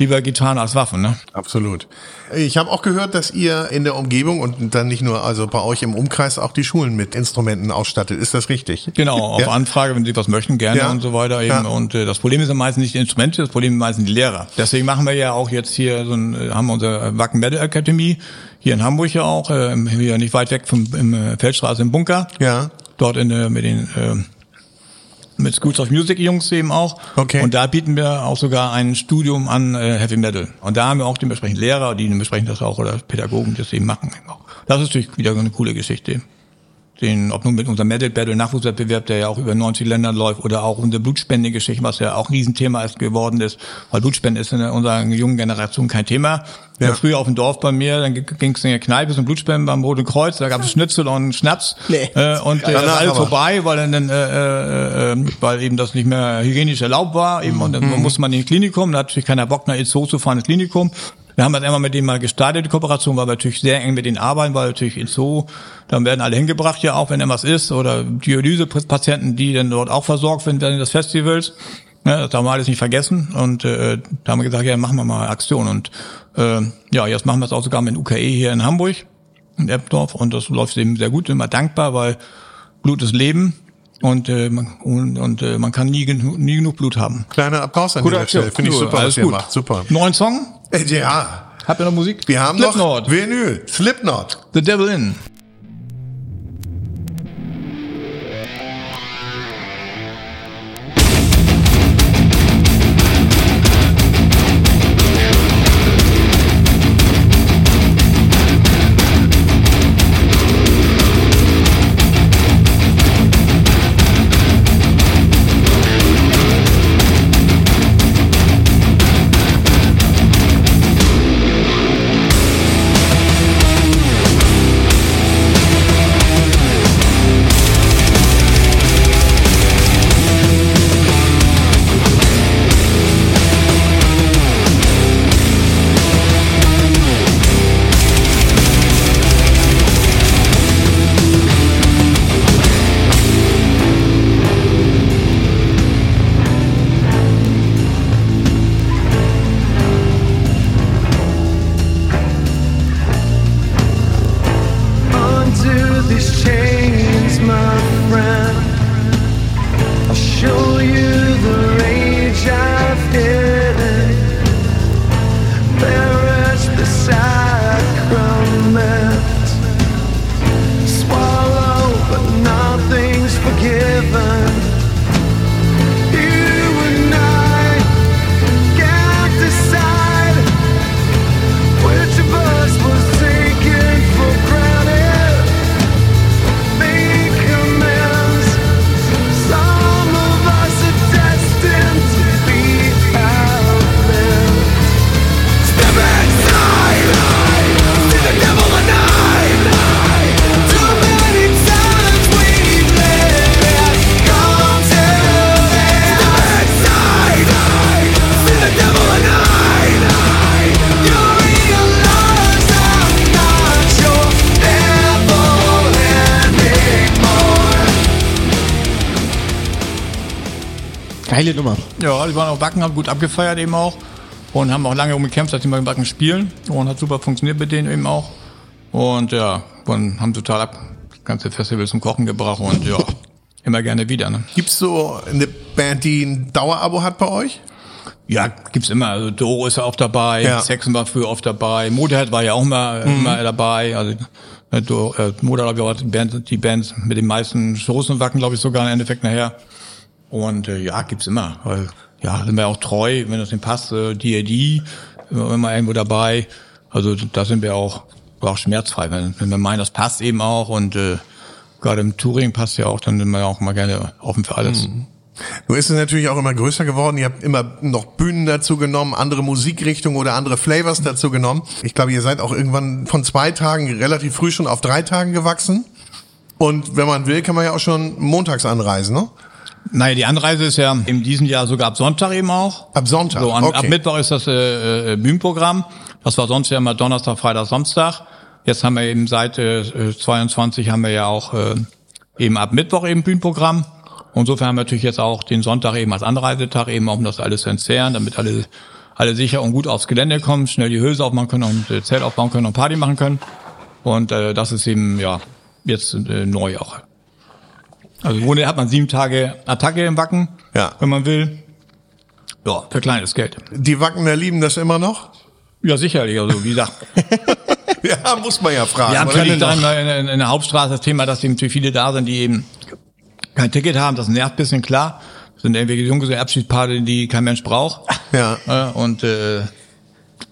lieber Gitarren als Waffen, ne? Absolut. Ich habe auch gehört, dass ihr in der Umgebung und dann nicht nur also bei euch im Umkreis auch die Schulen mit Instrumenten ausstattet. Ist das richtig? Genau, auf Ja. Anfrage, wenn sie was möchten, gerne Ja. und so weiter eben. Ja. Und äh, das Problem ist ja meistens nicht die Instrumente, das Problem sind meistens die Lehrer. Deswegen machen wir ja auch jetzt hier so ein, äh, haben wir unsere Wacken Metal Academy hier in Hamburg ja auch, äh, hier nicht weit weg vom im, äh, Feldstraße im Bunker. Ja. Dort in, äh, mit den äh, mit Schools of Music Jungs eben auch. Okay. Und da bieten wir auch sogar ein Studium an äh, Heavy Metal. Und da haben wir auch dementsprechend Lehrer, die dementsprechend das auch oder Pädagogen, die das eben machen. Das ist natürlich wieder eine coole Geschichte. Den, ob nun mit unserem Metal Battle Nachwuchswettbewerb, der ja auch über 90 Länder läuft, oder auch unsere Blutspende-Geschichte, was ja auch ein Riesenthema ist geworden ist, weil Blutspende ist in unserer jungen Generation kein Thema. Ja. Ja. Früher auf dem Dorf bei mir, dann ging es in der Kneipe zum Blutspenden beim Roten Kreuz, da gab es Schnitzel und Schnaps. Nee. Äh, und äh, alles aber. vorbei, weil dann, äh, äh, äh, weil eben das nicht mehr hygienisch erlaubt war, eben und dann musste man in ein Klinikum, da hat natürlich keiner Bock nach Itzehoe zu fahren ins Klinikum. Wir haben dann einmal mit denen mal gestartet, die Kooperation, weil wir natürlich sehr eng mit denen arbeiten, weil natürlich Itzehoe, dann werden alle hingebracht ja auch, wenn irgendwas ist, oder Dialysepatienten, die dann dort auch versorgt werden während des Festivals. Ne, das haben wir alles nicht vergessen. Und äh, da haben wir gesagt, ja, machen wir mal Aktion. Und äh, ja, jetzt machen wir es auch sogar mit UKE hier in Hamburg in Eppendorf. Und das läuft eben sehr gut, immer dankbar, weil Blut ist Leben und äh, man, und, und äh, man kann nie, genug- nie genug Blut haben. Kleiner Applaus an Gute dieser Aktion. Stelle. Finde ich super, was alles ihr gut. macht. Super. Neuen Song? Äh, Ja. Habt ihr noch Musik? Wir haben Slipknot. noch Vinyl. Slipknot. The Devil In. Geile Nummer. Ja, die waren auf Wacken, haben gut abgefeiert eben auch und haben auch lange umgekämpft, dass die mal im Wacken spielen und hat super funktioniert mit denen eben auch. Und ja, und haben total ab, das ganze Festival zum Kochen gebracht und ja, <laughs> immer gerne wieder. Ne? Gibt's so eine Band, die ein Dauerabo hat bei euch? Ja, gibt's immer. Also Doro ist ja oft dabei, Ja. Saxon war früher oft dabei, Motorhead war ja auch immer, immer dabei. Also äh, äh, Motorhead war die Band, die Band mit den meisten Shows und Wacken, glaube ich, sogar im Endeffekt nachher. Und äh, ja, gibt's immer. Weil, ja, sind wir auch treu, wenn das denn passt. Äh, D.A.D. immer immer irgendwo dabei. Also da sind wir auch, auch schmerzfrei. Wenn, wenn wir meinen, das passt eben auch und äh, gerade im Touring passt ja auch, dann sind wir auch mal gerne offen für alles. Nur ist es natürlich auch immer größer geworden. Ihr habt immer noch Bühnen dazu genommen, andere Musikrichtungen oder andere Flavors dazu genommen. Ich glaube, ihr seid auch irgendwann von zwei Tagen relativ früh schon auf drei Tagen gewachsen. Und wenn man will, kann man ja auch schon montags anreisen, ne? Naja, die Anreise ist ja in diesem Jahr sogar ab Sonntag eben auch. Ab Sonntag, So, an, okay. Ab Mittwoch ist das äh, äh, Bühnenprogramm. Das war sonst ja immer Donnerstag, Freitag, Samstag. Jetzt haben wir eben seit äh, äh, 22 haben wir ja auch äh, eben ab Mittwoch eben Bühnenprogramm. Insofern haben wir natürlich jetzt auch den Sonntag eben als Anreisetag, eben um das alles zu entzerren, damit alle alle sicher und gut aufs Gelände kommen, schnell die Hülse aufmachen können und äh, Zelt aufbauen können und Party machen können. Und äh, das ist eben ja jetzt äh, neu auch. Also im Grunde hat man sieben Tage Attacke im Wacken, Ja. wenn man will. Ja, für kleines Geld. Die Wackener lieben das immer noch? Ja, sicherlich. Also wie gesagt, <laughs> Ja, muss man ja fragen. wir haben oder? natürlich da in, der- in, in der Hauptstraße das Thema, dass eben natürlich viele da sind, die eben kein Ticket haben. Das nervt ein bisschen klar. Das sind irgendwelche Jungs Abschiedsparty, die kein Mensch braucht. Ja. Und äh,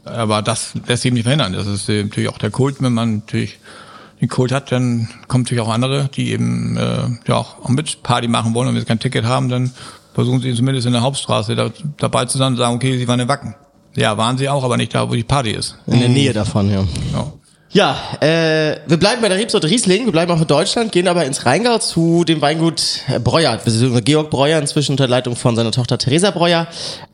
aber das lässt sich nicht verhindern. Das ist äh, natürlich auch der Kult, wenn man natürlich den Kult hat, dann kommen natürlich auch andere, die eben äh, ja auch, auch mit Party machen wollen und wenn sie kein Ticket haben, dann versuchen sie zumindest in der Hauptstraße da, dabei zu sein und sagen, okay, sie waren in Wacken. Ja, waren sie auch, aber nicht da, wo die Party ist. In der Nähe davon, ja. Ja. Ja, äh, wir bleiben bei der Rebsorte Riesling, wir bleiben auch in Deutschland, gehen aber ins Rheingau zu dem Weingut Breuer, Georg Breuer, inzwischen unter Leitung von seiner Tochter Theresa Breuer.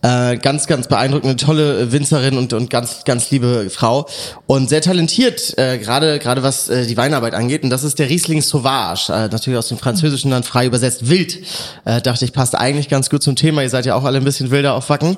Äh, ganz, ganz beeindruckende, tolle Winzerin und, und ganz, ganz liebe Frau. Und sehr talentiert, äh, gerade gerade was äh, die Weinarbeit angeht. Und das ist der Riesling Sauvage, äh, natürlich aus dem Französischen dann frei übersetzt wild. Äh, dachte ich, passt eigentlich ganz gut zum Thema. Ihr seid ja auch alle ein bisschen wilder auf Wacken.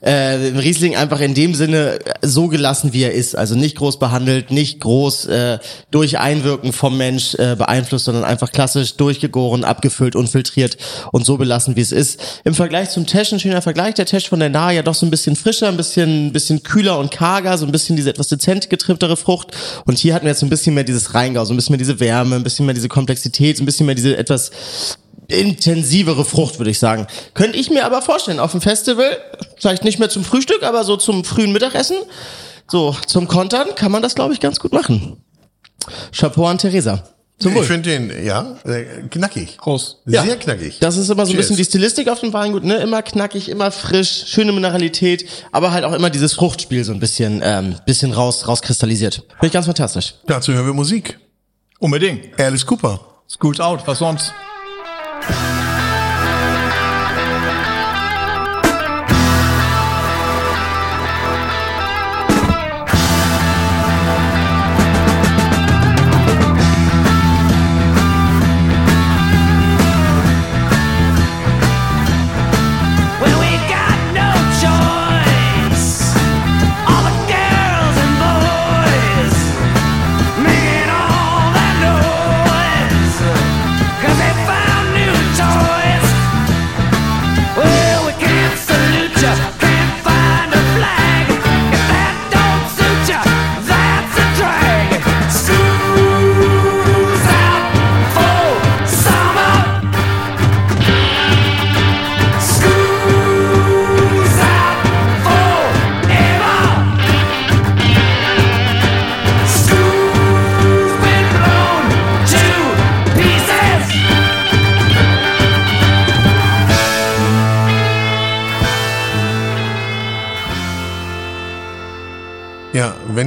Äh, Riesling einfach in dem Sinne so gelassen, wie er ist. Also nicht groß behandelt, nicht groß äh, durch Einwirken vom Mensch äh, beeinflusst, sondern einfach klassisch durchgegoren, abgefüllt, unfiltriert und so belassen, wie es ist. Im Vergleich zum Tesch, ein schöner Vergleich, der Tesch von der Nahe ja doch so ein bisschen frischer, ein bisschen, bisschen kühler und karger, so ein bisschen diese etwas dezent getrimmtere Frucht. Und hier hatten wir jetzt ein bisschen mehr dieses Rheingau, so ein bisschen mehr diese Wärme, ein bisschen mehr diese Komplexität, ein bisschen mehr diese etwas intensivere Frucht, würde ich sagen. Könnte ich mir aber vorstellen, auf dem Festival, vielleicht nicht mehr zum Frühstück, aber so zum frühen Mittagessen, so zum Kontern, kann man das, glaube ich, ganz gut machen. Chapeau an Theresa. Zum Ich Wohl. finde den, ja, äh, knackig. Prost. Sehr Ja. knackig. Das ist immer so ein bisschen die Stilistik auf dem Weingut, ne? Immer knackig, immer frisch, schöne Mineralität, aber halt auch immer dieses Fruchtspiel so ein bisschen, ähm, bisschen raus, rauskristallisiert. Finde ich ganz fantastisch. Dazu hören wir Musik. Unbedingt. Alice Cooper. Schools out, was sonst?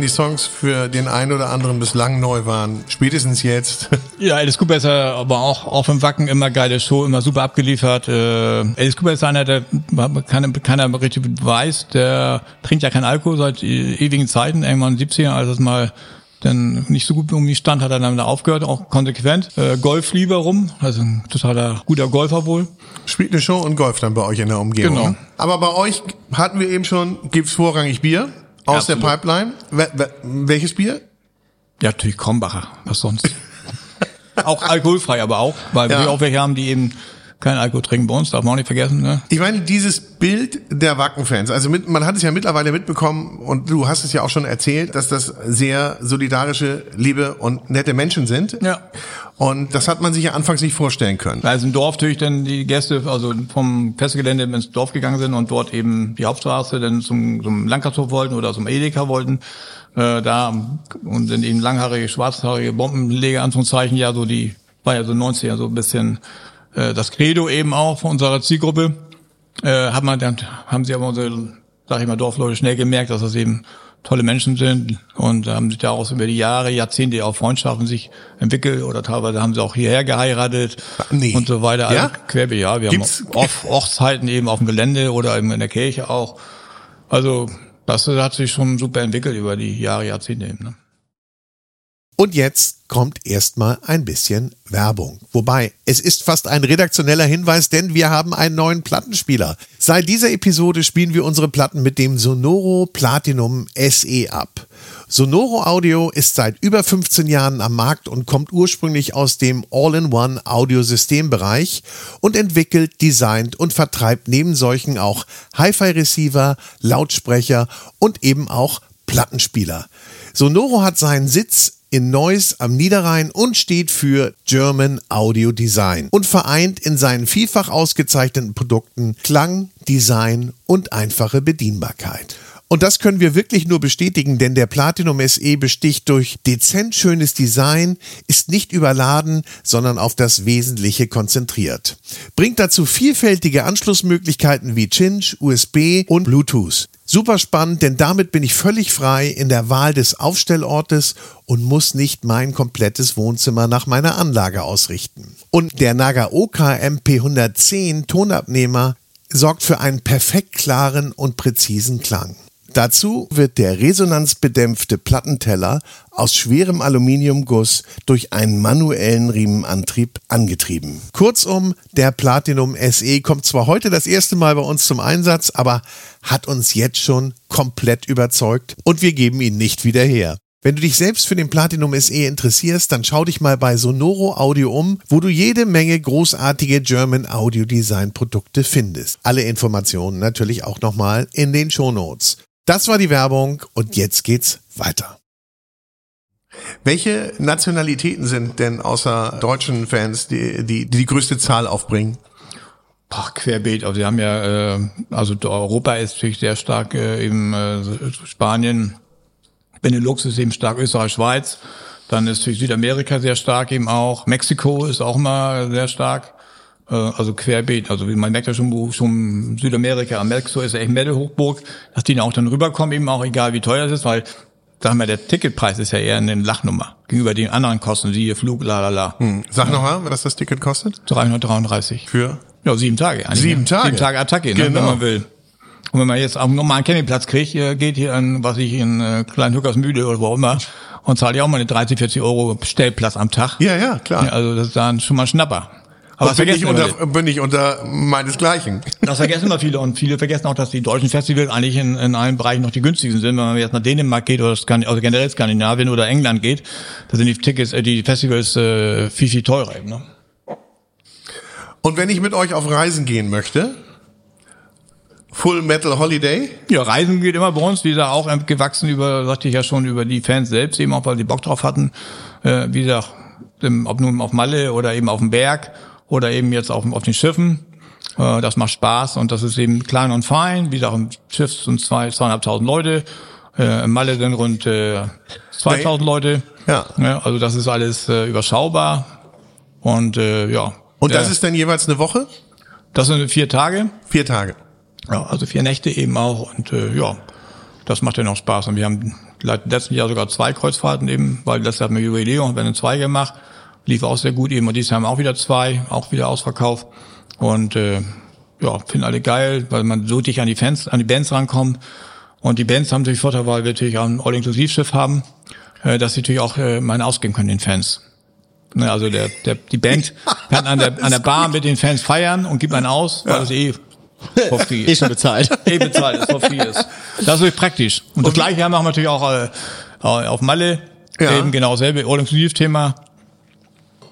Wenn die Songs für den einen oder anderen bislang neu waren, spätestens jetzt. <laughs> Ja, Alice Cooper ist ja aber auch auf dem Wacken immer geile Show, immer super abgeliefert. Äh, Alice Cooper ist einer, der keiner, keiner richtig weiß, der trinkt ja kein Alkohol seit e- ewigen Zeiten, irgendwann in den 70ern, als es mal dann nicht so gut um die stand, hat er dann aufgehört, auch konsequent. Äh, Golf lieber rum, also ein totaler guter Golfer wohl. Spielt eine Show und Golf dann bei euch in der Umgebung. Genau. ne? Aber bei euch hatten wir eben schon, gibt's vorrangig Bier aus Absolut. der Pipeline. Wel wel welches Bier? Ja, natürlich Krombacher, was sonst. <laughs> auch alkoholfrei, aber auch, weil Ja. wir auch welche haben, die eben keinen Alkohol trinken bei uns, darf man auch nicht vergessen. Ne? Ich meine, dieses Bild der Wacken-Fans, also mit, man hat es ja mittlerweile mitbekommen und du hast es ja auch schon erzählt, dass das sehr solidarische, liebe und nette Menschen sind. Ja. Und das hat man sich ja anfangs nicht vorstellen können. Weil es im Dorf natürlich dann die Gäste, also vom Festgelände ins Dorf gegangen sind und dort eben die Hauptstraße dann zum, zum Landgasthof wollten oder zum Edeka wollten. Äh, da und dann eben langhaarige, schwarzhaarige Bombenleger, Anführungszeichen, ja so die, war ja so 90er, so ein bisschen äh, das Credo eben auch von unserer Zielgruppe. Äh, hat man dann, haben sie aber unsere, sag ich mal, Dorfleute schnell gemerkt, dass das eben tolle Menschen sind und haben sich daraus über die Jahre, Jahrzehnte auch Freundschaften sich entwickelt oder teilweise haben sie auch hierher geheiratet Nee. und so weiter. Ja? Also querbe, ja, wir Gibt's- haben auch Hochzeiten eben auf dem Gelände oder eben in der Kirche auch. Also das hat sich schon super entwickelt über die Jahre, Jahrzehnte eben. Ne? Und jetzt kommt erstmal ein bisschen Werbung. Wobei, es ist fast ein redaktioneller Hinweis, denn wir haben einen neuen Plattenspieler. Seit dieser Episode spielen wir unsere Platten mit dem Sonoro Platinum SE ab. Sonoro Audio ist seit über 15 Jahren am Markt und kommt ursprünglich aus dem All-in-One Audiosystembereich und entwickelt, designt und vertreibt neben solchen auch Hi-Fi-Receiver, Lautsprecher und eben auch Plattenspieler. Sonoro hat seinen Sitz in Neuss am Niederrhein und steht für German Audio Design und vereint in seinen vielfach ausgezeichneten Produkten Klang, Design und einfache Bedienbarkeit. Und das können wir wirklich nur bestätigen, denn der Platinum SE besticht durch dezent schönes Design, ist nicht überladen, sondern auf das Wesentliche konzentriert. Bringt dazu vielfältige Anschlussmöglichkeiten wie Cinch, USB und Bluetooth. Super spannend, denn damit bin ich völlig frei in der Wahl des Aufstellortes und muss nicht mein komplettes Wohnzimmer nach meiner Anlage ausrichten. Und der Nagaoka MP110 Tonabnehmer sorgt für einen perfekt klaren und präzisen Klang. Dazu wird der resonanzbedämpfte Plattenteller aus schwerem Aluminiumguss durch einen manuellen Riemenantrieb angetrieben. Kurzum, der Platinum SE kommt zwar heute das erste Mal bei uns zum Einsatz, aber hat uns jetzt schon komplett überzeugt und wir geben ihn nicht wieder her. Wenn du dich selbst für den Platinum SE interessierst, dann schau dich mal bei Sonoro Audio um, wo du jede Menge großartige German Audio Design Produkte findest. Alle Informationen natürlich auch nochmal in den Shownotes. Das war die Werbung und jetzt geht's weiter. Welche Nationalitäten sind denn außer deutschen Fans, die die, die, die größte Zahl aufbringen? Ach, querbeet. Also wir haben ja, äh, also Europa ist natürlich sehr stark, äh, eben äh, Spanien, Benelux ist eben stark, Österreich, Schweiz. Dann ist natürlich Südamerika sehr stark eben auch. Mexiko ist auch mal sehr stark. Äh, also querbeet. Also wie man merkt ja schon, wo schon Südamerika, Mexiko ist ja echt Metal-Hochburg, dass die dann auch dann rüberkommen, eben auch egal wie teuer es ist, weil sagen wir, der Ticketpreis ist ja eher eine Lachnummer gegenüber den anderen Kosten, siehe Flug, la la la. Hm. Sag noch mal, was das Ticket kostet? 333. Für? Ja, sieben Tage. eigentlich, Sieben ne? Tage. Sieben Tage Attacke, ne, Genau. wenn man will. Und wenn man jetzt auf einen normalen Campingplatz kriegt, äh, geht hier an, was ich in äh, Kleinhückersmühle oder wo auch immer, und zahlt ja auch mal eine 30, 40 Euro Stellplatz am Tag. Ja, ja, klar. Ja, also das ist dann schon mal ein Schnapper. Aber Und das bin ich, vergessen, unter, bin ich unter meinesgleichen. das vergessen immer viele und viele vergessen auch, dass die deutschen Festivals eigentlich in, in allen Bereichen noch die günstigsten sind. Wenn man jetzt nach Dänemark geht oder Skan also generell Skandinavien oder England geht, da sind die Tickets, äh, die Festivals äh, viel, viel teurer eben. Ne? Und wenn ich mit euch auf Reisen gehen möchte, Full Metal Holiday, Ja, Reisen geht immer bei uns, wie gesagt, auch gewachsen über, sagte ich ja schon, über die Fans selbst, eben auch, weil die Bock drauf hatten. Äh, wie gesagt, ob nun auf Malle oder eben auf dem Berg oder eben jetzt auf, auf den Schiffen. Äh, das macht Spaß und das ist eben klein und fein. Wie gesagt, im Schiff sind zwei, zweieinhalbtausend Leute. Äh, im Malle sind rund äh, 2000 Leute. Ja. ja. Also das ist alles äh, überschaubar. Und äh, ja. und das äh, ist dann jeweils eine Woche? das sind vier Tage. Vier Tage. Ja, also vier Nächte eben auch und äh, ja, das macht ja noch Spaß. Und wir haben letzten Jahr sogar zwei Kreuzfahrten eben, weil das hatten wir Jubiläum, wir haben zwei gemacht, lief auch sehr gut eben und dieses Jahr haben wir auch wieder zwei, auch wieder ausverkauft und äh, ja, finden alle geil, weil man so dicht an die Fans, an die Bands rankommt und die Bands haben natürlich Vorteil, weil wir natürlich auch ein All-Inklusiv-Schiff haben, äh, dass sie natürlich auch äh, mal ausgehen können den Fans. Ne, also der, der, die Band <laughs> kann an der, an der Bar mit den Fans feiern und gibt einen aus, weil das eh for free <laughs> Eh schon bezahlt. <laughs> eh bezahlt ist, free ist. Das ist wirklich praktisch. Und das gleiche machen wir natürlich auch äh, auf Malle. Ja. Eben genau dasselbe All-Inclusive-Thema.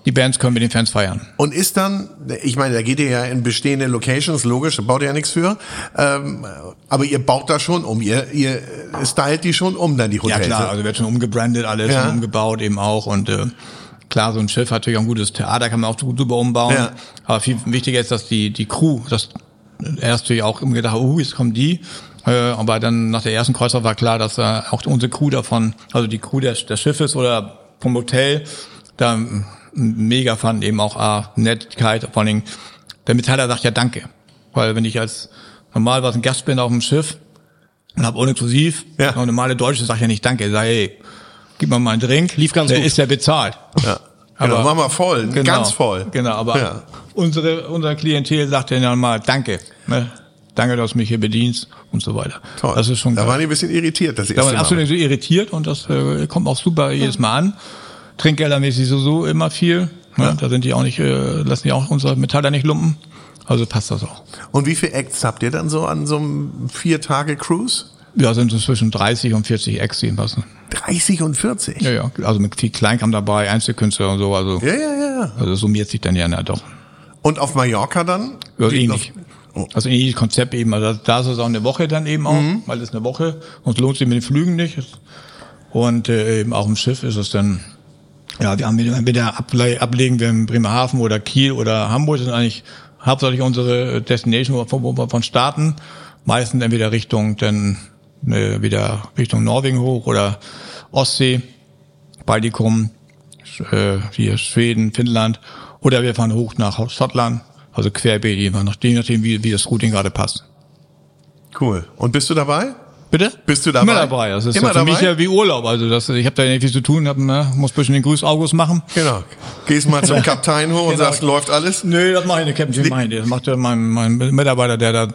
Die Bands können mit den Fans feiern. Und ist dann, ich meine, da geht ihr ja in bestehende Locations, logisch, da baut ihr ja nichts für. Ähm, aber ihr baut da schon um, ihr, ihr stylt die schon um, dann die Ja Hotels. klar, also wird schon umgebrandet alles Ja. und umgebaut eben auch und äh, klar, so ein Schiff hat natürlich auch ein gutes Theater, kann man auch super umbauen. Ja. Aber viel wichtiger ist, dass die die Crew, das erst natürlich auch immer gedacht, oh, jetzt kommen die. Äh, aber dann nach der ersten Kreuzfahrt war klar, dass äh, auch unsere Crew davon, also die Crew des, des Schiffes oder vom Hotel, da mega fanden eben auch A, Nettigkeit, vor allen Dingen, der Metaller sagt ja Danke. Weil wenn ich als normal was ein Gast bin auf dem Schiff, und hab ohne exklusiv. Ja. Und normale Deutsche sagt ja nicht Danke, sag hey, gib mir mal einen Drink. Lief ganz der gut. ist ja bezahlt. Ja. Genau, mach mal voll, ganz voll. Genau, aber Ja. unsere, unser Klientel sagt ja dann mal Danke. Ne? Danke, dass du mich hier bedienst und so weiter. Toll. Das ist schon da geil. waren die ein bisschen irritiert, das Da erste waren Mal. absolut so irritiert und das äh, kommt auch super jedes Mal an. Trinkgeldermäßig sowieso immer viel. Ne? Da sind die auch nicht, äh, lassen die auch unsere Metaller nicht lumpen. Also passt das auch. Und wie viele Acts habt ihr dann so an so einem Vier-Tage-Cruise? Ja, sind so zwischen 30 und 40 Acts, die passen. 30 und 40? Ja, ja. Also mit viel Kleinkram dabei, Einzelkünstler und so. Also, ja, ja. ja. also summiert sich dann ja na, doch. Und auf Mallorca dann? Ja, ähnlich. noch- Also ähnliches Konzept eben. Also da ist es auch eine Woche dann eben auch, Mhm. weil es eine Woche und lohnt sich mit den Flügen nicht. Und äh, eben auch im Schiff ist es dann, ja, wir haben entweder able ablegen wir in Bremerhaven oder Kiel oder Hamburg. Das sind eigentlich hauptsächlich unsere Destination, wo wir von starten. Meistens entweder Richtung dann äh, wieder Richtung Norwegen hoch oder Ostsee, Baltikum, äh, hier Schweden, Finnland oder wir fahren hoch nach Schottland, also querbeet, je nachdem wie, wie das Routing gerade passt. Cool. Und bist du dabei? Bitte? Bist du dabei? Immer dabei. Das ist Immer ja für mich dabei? ja wie Urlaub. Also das, ich habe da nicht viel zu tun, hab, ne, muss ein bisschen den Grüß August machen. Genau. Gehst mal zum Kapitän hoch und Genau. sagst, läuft alles? Nö, das mache ich nicht, Captain ich nicht. Das macht ja mein, mein Mitarbeiter, der da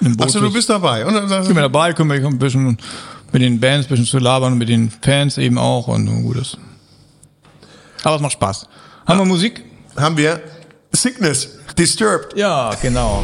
im Boot Achso, du ist. bist dabei. Und dann sagst Ich bin dabei, kümmere mich ein bisschen mit den Bands, ein bisschen zu labern und mit den Fans eben auch und ein gutes. Aber es macht Spaß. Haben wir Musik? haben wir Sickness, Disturbed. Ja, genau.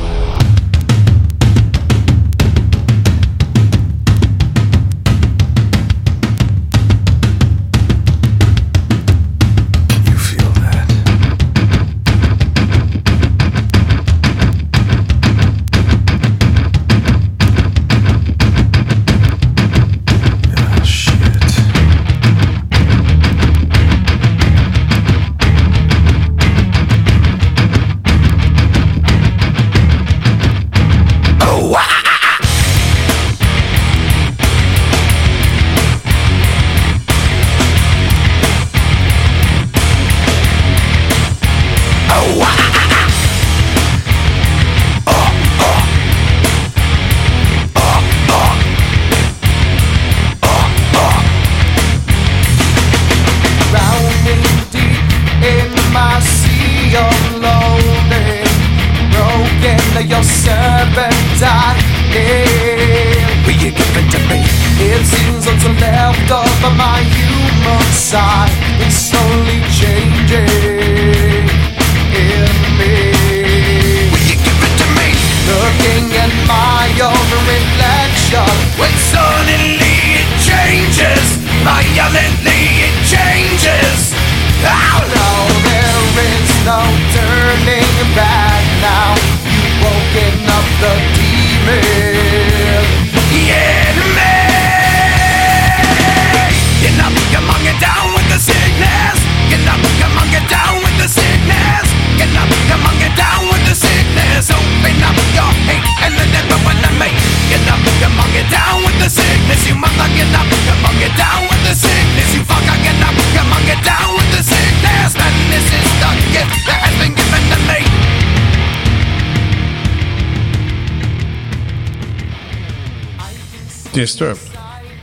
Disturbed.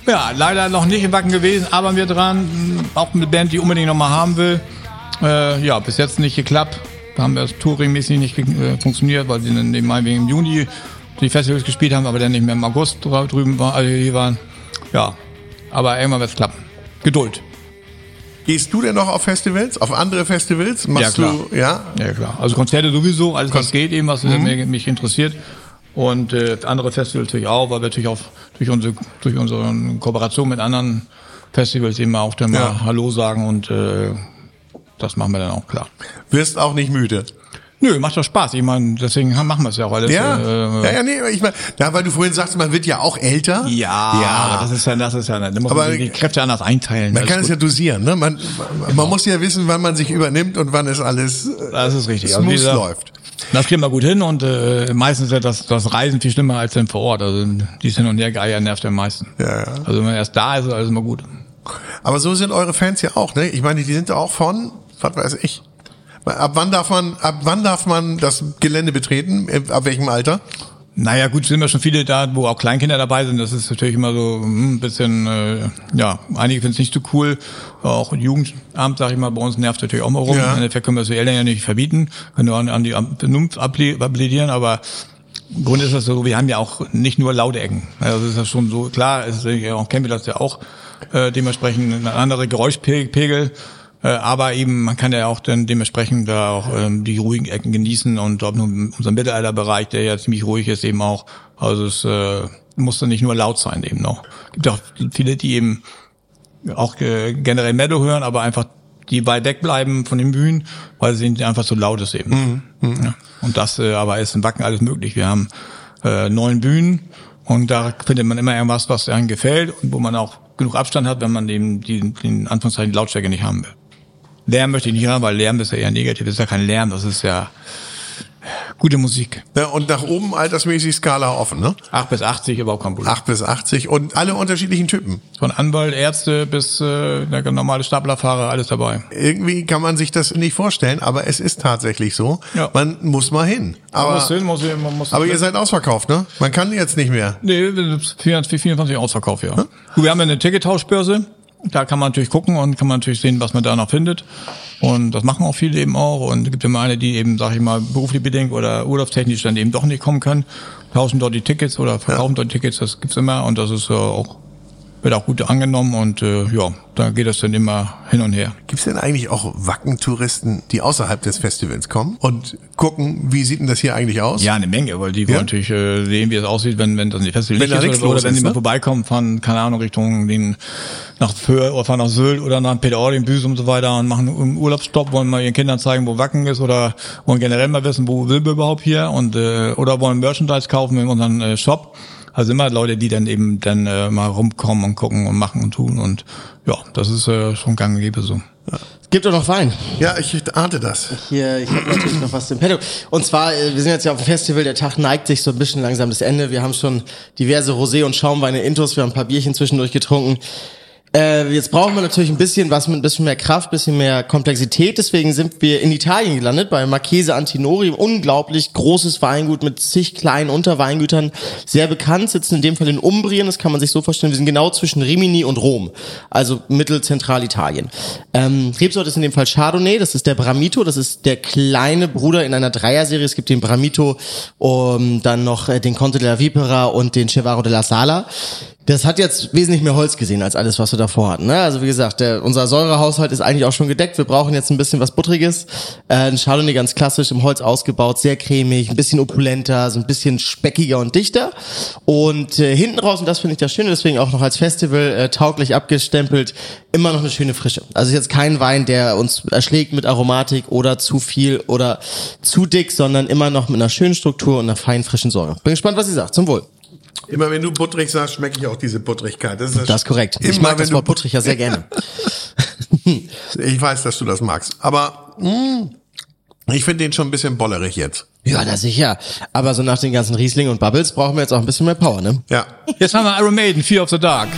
Ja, leider noch nicht im Wacken gewesen, aber wir dran. Auch eine Band, die unbedingt noch mal haben will. Äh, ja, bis jetzt nicht geklappt. Da haben wir das Touring-mäßig nicht äh, funktioniert, weil sie dann eben wegen im Juni die Festivals gespielt haben, aber dann nicht mehr im August drüben war, also hier waren. Ja, aber irgendwann wird es klappen. Geduld. Gehst du denn noch auf Festivals? Auf andere Festivals? Machst Ja, klar. du, ja? Ja, klar. Also Konzerte sowieso, alles was Kon- geht eben, was Mhm. mich interessiert. Und äh, andere Festivals natürlich auch, weil wir natürlich auch durch unsere, durch unsere Kooperation mit anderen Festivals eben auch dann mal Ja. Hallo sagen und äh, das machen wir dann auch klar. Wirst auch nicht müde. Nö, macht doch Spaß. Ich meine, deswegen machen wir es ja auch alles. Ja, äh, ja, ja, nee, ich meine, ja, weil du vorhin sagst, man wird ja auch älter. ja, ja. aber das ist ja, das ist ja, da muss Aber- man die Kräfte anders einteilen. Man kann es gut. ja dosieren, ne? Man, man muss ja wissen, wann man sich übernimmt und wann es alles äh, das ist richtig. smooth wie gesagt, läuft. Das kriegen wir gut hin und äh, meistens ist das, das Reisen viel schlimmer als dann vor Ort. Also die Hin- und Hergeier nervt am meisten. Ja, ja. Also wenn man erst da ist, ist alles immer gut. Aber so sind eure Fans ja auch, ne? Ich meine, die sind auch von, was weiß ich. Ab wann darf man, ab wann darf man das Gelände betreten? Ab welchem Alter? Naja, gut, sind wir schon viele da, wo auch Kleinkinder dabei sind. Das ist natürlich immer so hm, ein bisschen, äh, ja, einige finden es nicht so cool. Auch Jugendamt, sag ich mal, bei uns nervt natürlich auch mal rum. Ja. Im Endeffekt können wir es den Eltern ja nicht verbieten, können wir an, an die Vernunft appellieren, aber im Grunde ist das so, wir haben ja auch nicht nur laute Ecken. Also das ist das schon so, klar, ist ja auch, kennen wir das ja auch, äh, dementsprechend eine andere Geräuschpegel, aber eben, man kann ja auch dann dementsprechend da auch ähm, die ruhigen Ecken genießen und ob nun unser Mittelalterbereich, der ja ziemlich ruhig ist, eben auch. Also es äh, muss dann nicht nur laut sein eben noch. gibt auch viele, die eben auch äh, generell Meadow hören, aber einfach die weit weg bleiben von den Bühnen, weil sie einfach so laut ist eben. Ja. Und das äh, aber ist in Wacken alles möglich. Wir haben äh, neun Bühnen und da findet man immer irgendwas, was einem gefällt und wo man auch genug Abstand hat, wenn man eben die, den Anführungszeichen Lautstärke nicht haben will. Lärm möchte ich nicht haben, weil Lärm ist ja eher negativ. Das ist ja kein Lärm, das ist ja gute Musik. Ja, und nach oben altersmäßig Skala offen, ne? 8 bis 80 überhaupt kein Problem. 8 bis 80 und alle unterschiedlichen Typen. Von Anwalt, Ärzte bis äh, normale Staplerfahrer, alles dabei. Irgendwie kann man sich das nicht vorstellen, aber es ist tatsächlich so. Ja. Man muss mal hin. Aber, man muss hin, muss, man muss aber ihr seid ausverkauft, ne? Man kann jetzt nicht mehr. Nee, 24, 24 Ausverkauf, ja. Gut, wir haben ja eine Tickettauschbörse. Da kann man natürlich gucken und kann man natürlich sehen, was man da noch findet. Und das machen auch viele eben auch. Und es gibt immer eine, die eben, sag ich mal, beruflich bedingt oder urlaubstechnisch dann eben doch nicht kommen können, tauschen dort die Tickets oder verkaufen dort Tickets. Das gibt's immer und das ist äh, auch wird auch gut angenommen und äh, ja, da geht das dann immer hin und her. Gibt's denn eigentlich auch Wackentouristen, die außerhalb des Festivals kommen und gucken, wie sieht denn das hier eigentlich aus? Ja, eine Menge, weil die wollen Ja? natürlich äh, sehen, wie es aussieht, wenn wenn das nicht Festival Wenn ist oder, oder wenn ist, sie mal ne? vorbeikommen, fahren, keine Ahnung, Richtung den nach Föhr oder fahren nach Sylt oder nach Peter den Büs und so weiter und machen einen Urlaubsstopp, wollen mal ihren Kindern zeigen, wo Wacken ist oder wollen generell mal wissen, wo will wir überhaupt hier und äh, oder wollen Merchandise kaufen in unseren äh, Shop. Also immer Leute, die dann eben dann äh, mal rumkommen und gucken und machen und tun und ja, das ist äh, schon gang und gäbe so. Es gibt doch noch Wein. Ja, ich ahnte das. Hier, ich habe natürlich noch was im Petto. Und zwar, äh, wir sind jetzt ja auf dem Festival, der Tag neigt sich so ein bisschen langsam das Ende. Wir haben schon diverse Rosé- und Schaumweine intus, wir haben ein paar Bierchen zwischendurch getrunken. Äh, jetzt brauchen wir natürlich ein bisschen was mit ein bisschen mehr Kraft, bisschen mehr Komplexität. Deswegen sind wir in Italien gelandet bei Marchese Antinori. Unglaublich großes Weingut mit zig kleinen Unterweingütern. Sehr bekannt, sitzen in dem Fall in Umbrien. Das kann man sich so vorstellen. Wir sind genau zwischen Rimini und Rom. Also Mittelzentralitalien. Ähm, Rebsorte ist in dem Fall Chardonnay. Das ist der Bramito. Das ist der kleine Bruder in einer Dreierserie. Es gibt den Bramito, um, dann noch äh, den Conte della Vipera und den Cevaro della Sala. Das hat jetzt wesentlich mehr Holz gesehen als alles, was wir davor hatten. Ne? Also wie gesagt, der, unser Säurehaushalt ist eigentlich auch schon gedeckt. Wir brauchen jetzt ein bisschen was Buttriges. Äh, ein Chardonnay ganz klassisch im Holz ausgebaut, sehr cremig, ein bisschen opulenter, so ein bisschen speckiger und dichter. Und äh, hinten raus, und das finde ich das Schöne, deswegen auch noch als Festival äh, tauglich abgestempelt, immer noch eine schöne Frische. Also jetzt kein Wein, der uns erschlägt mit Aromatik oder zu viel oder zu dick, sondern immer noch mit einer schönen Struktur und einer feinen frischen Säure. Bin gespannt, was sie sagt. Zum Wohl. Immer wenn du butterig sagst, schmecke ich auch diese Butterigkeit. Das ist, Das ist korrekt. Ich Immer, mag das wenn Wort du Buttrich ja sehr <laughs> gerne. Ich weiß, dass du das magst. Aber mh, ich finde den schon ein bisschen bollerig jetzt. Ja, na sicher. Aber so nach den ganzen Riesling und Bubbles brauchen wir jetzt auch ein bisschen mehr Power, ne? Ja. Jetzt haben wir Iron Maiden, Fear of the Dark.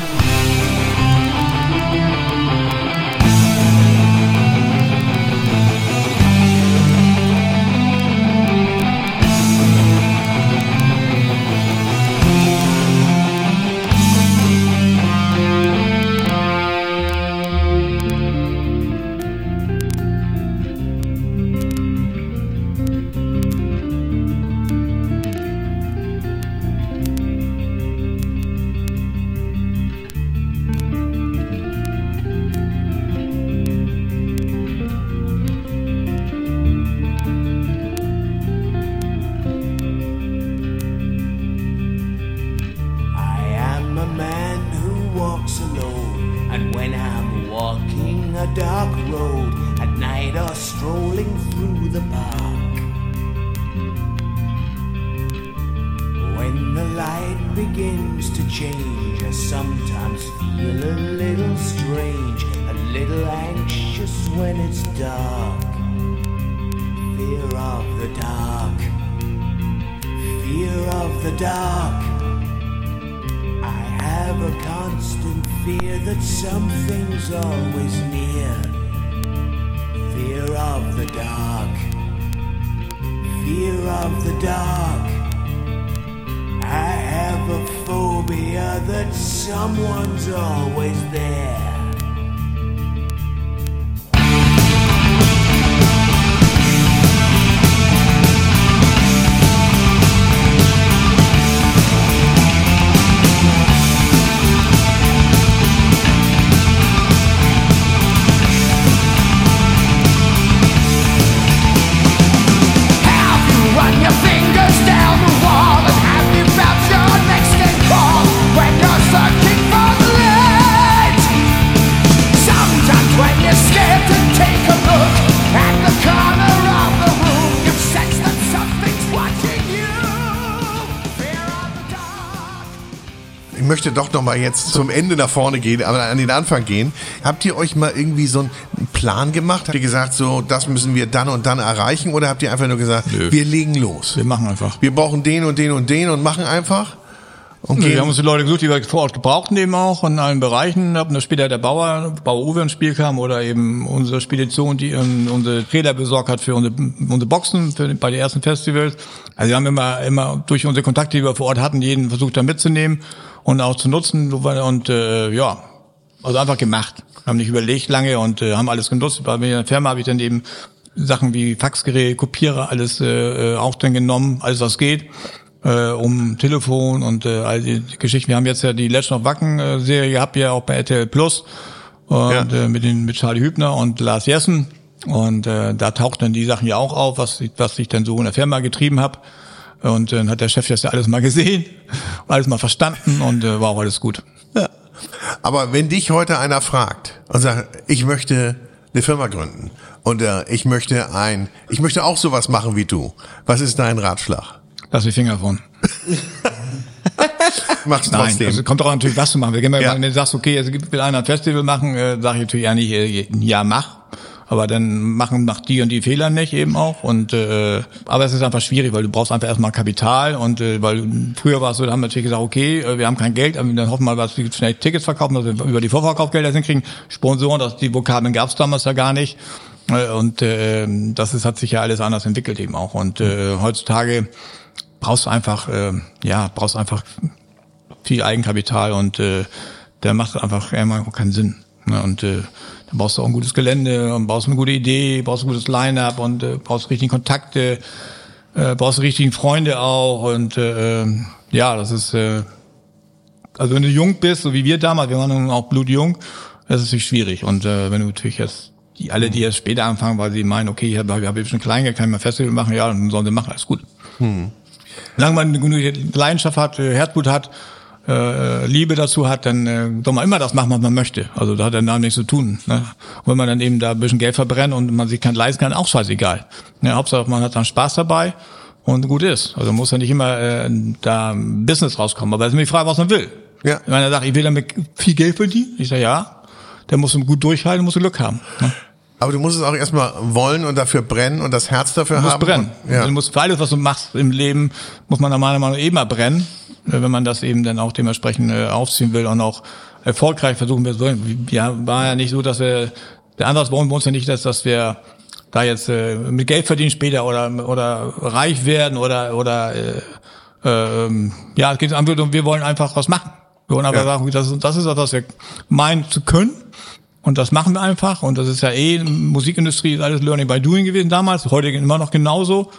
Möchte doch noch mal jetzt zum Ende nach vorne gehen, aber an den Anfang gehen. Habt ihr euch mal irgendwie so einen Plan gemacht? Habt ihr gesagt, so, das müssen wir dann und dann erreichen? Oder habt ihr einfach nur gesagt, Nö. wir legen los? Wir machen einfach. Wir brauchen den und den und den und machen einfach? Und Wir haben uns die Leute gesucht, die wir vor Ort gebraucht haben, auch in allen Bereichen. Ob dann später der Bauer, Bauer Uwe ins Spiel kam oder eben unsere Spedition, die ähm, unsere Trailer besorgt hat für unsere, unsere Boxen für, bei den ersten Festivals. Also wir haben immer, immer durch unsere Kontakte, die wir vor Ort hatten, jeden versucht da mitzunehmen und auch zu nutzen. Und äh, ja, also einfach gemacht. Haben nicht überlegt lange und äh, haben alles genutzt. Bei mir in der Firma habe ich dann eben Sachen wie Faxgerät, Kopierer, alles äh, äh, auch dann genommen, alles was geht, äh, um Telefon und äh, all die Geschichten. Wir haben jetzt ja die Legend of Wacken äh, Serie gehabt, ja auch bei RTL Plus und Ja. äh, mit den mit Charlie Hübner und Lars Jessen und äh, da tauchten dann die Sachen ja auch auf, was ich, was ich dann so in der Firma getrieben habe. Und äh, dann hat der Chef das ja alles mal gesehen, <laughs> alles mal verstanden und äh, war auch alles gut. Aber wenn dich heute einer fragt und sagt, ich möchte eine Firma gründen und äh, ich möchte ein, ich möchte auch sowas machen wie du, was ist dein Ratschlag? Lass die Finger von. <laughs> Mach's Nein, trotzdem. also kommt auch natürlich was zu machen. Wir gehen mal, Ja. wenn du sagst, okay, jetzt will einer ein Festival machen, äh, sage ich natürlich ja nicht, äh, ja mach. Aber dann machen macht die und die Fehler nicht eben auch. Und äh, aber es ist einfach schwierig, weil du brauchst einfach erstmal Kapital und äh, weil früher war es so, da haben wir natürlich gesagt, okay, äh, wir haben kein Geld, aber dann hoffen wir mal, dass wir schnell Tickets verkaufen, dass wir über die Vorverkaufgelder hinkriegen. Sponsoren, das, die Vokabeln gab es damals ja gar nicht. Äh, Und äh, das ist, hat sich ja alles anders entwickelt eben auch. Und äh, heutzutage brauchst du einfach, äh, ja, brauchst einfach viel Eigenkapital und äh, der macht einfach immer keinen Sinn. Ne? Und äh, dann brauchst du auch ein gutes Gelände und brauchst eine gute Idee, brauchst ein gutes Line-up und äh, brauchst richtige Kontakte, äh, brauchst richtigen Freunde auch und äh, ähm, ja, das ist äh, also wenn du jung bist, so wie wir damals, wir waren auch blutjung, das ist natürlich schwierig. Und äh, wenn du natürlich jetzt die alle, die erst später anfangen, weil sie meinen, okay, ich habe hab ich schon klein, kann ich mal Festival machen, ja, dann sollen sie machen, alles gut. Solange man eine gute Leidenschaft hat, äh, Herzblut hat, äh, Liebe dazu hat, dann äh, soll man immer das machen, was man möchte. Also da hat der Name nichts zu tun. Ne? Und wenn man dann eben da ein bisschen Geld verbrennt und man sich kein leisten kann, auch scheißegal. Ne? Hauptsache man hat dann Spaß dabei und gut ist. Also muss ja nicht immer äh, da Business rauskommen. Aber es ist mir die Frage, was man will. Ja. Wenn er sagt, ich will damit viel Geld verdienen, ich sage ja, der muss gut durchhalten, muss Glück haben. Ne? Aber du musst es auch erstmal wollen und dafür brennen und das Herz dafür Du musst haben. brennen. Und, ja. Du musst für alles, was du machst im Leben, muss man meiner Meinung nach eben mal brennen, äh, wenn man das eben dann auch dementsprechend äh, aufziehen will und auch erfolgreich versuchen will. So, Ja, war ja nicht so, dass wir, der Ansatz bei uns ja nicht, dass, dass wir da jetzt äh, mit Geld verdienen später oder oder reich werden oder oder äh, ähm, ja, es geht um, wir wollen einfach was machen. Wir wollen einfach Ja. sagen, das, ist- das ist das, was wir meinen zu können. Und das machen wir einfach. Und das ist ja eh, Musikindustrie ist alles Learning by Doing gewesen damals, heute immer noch genauso.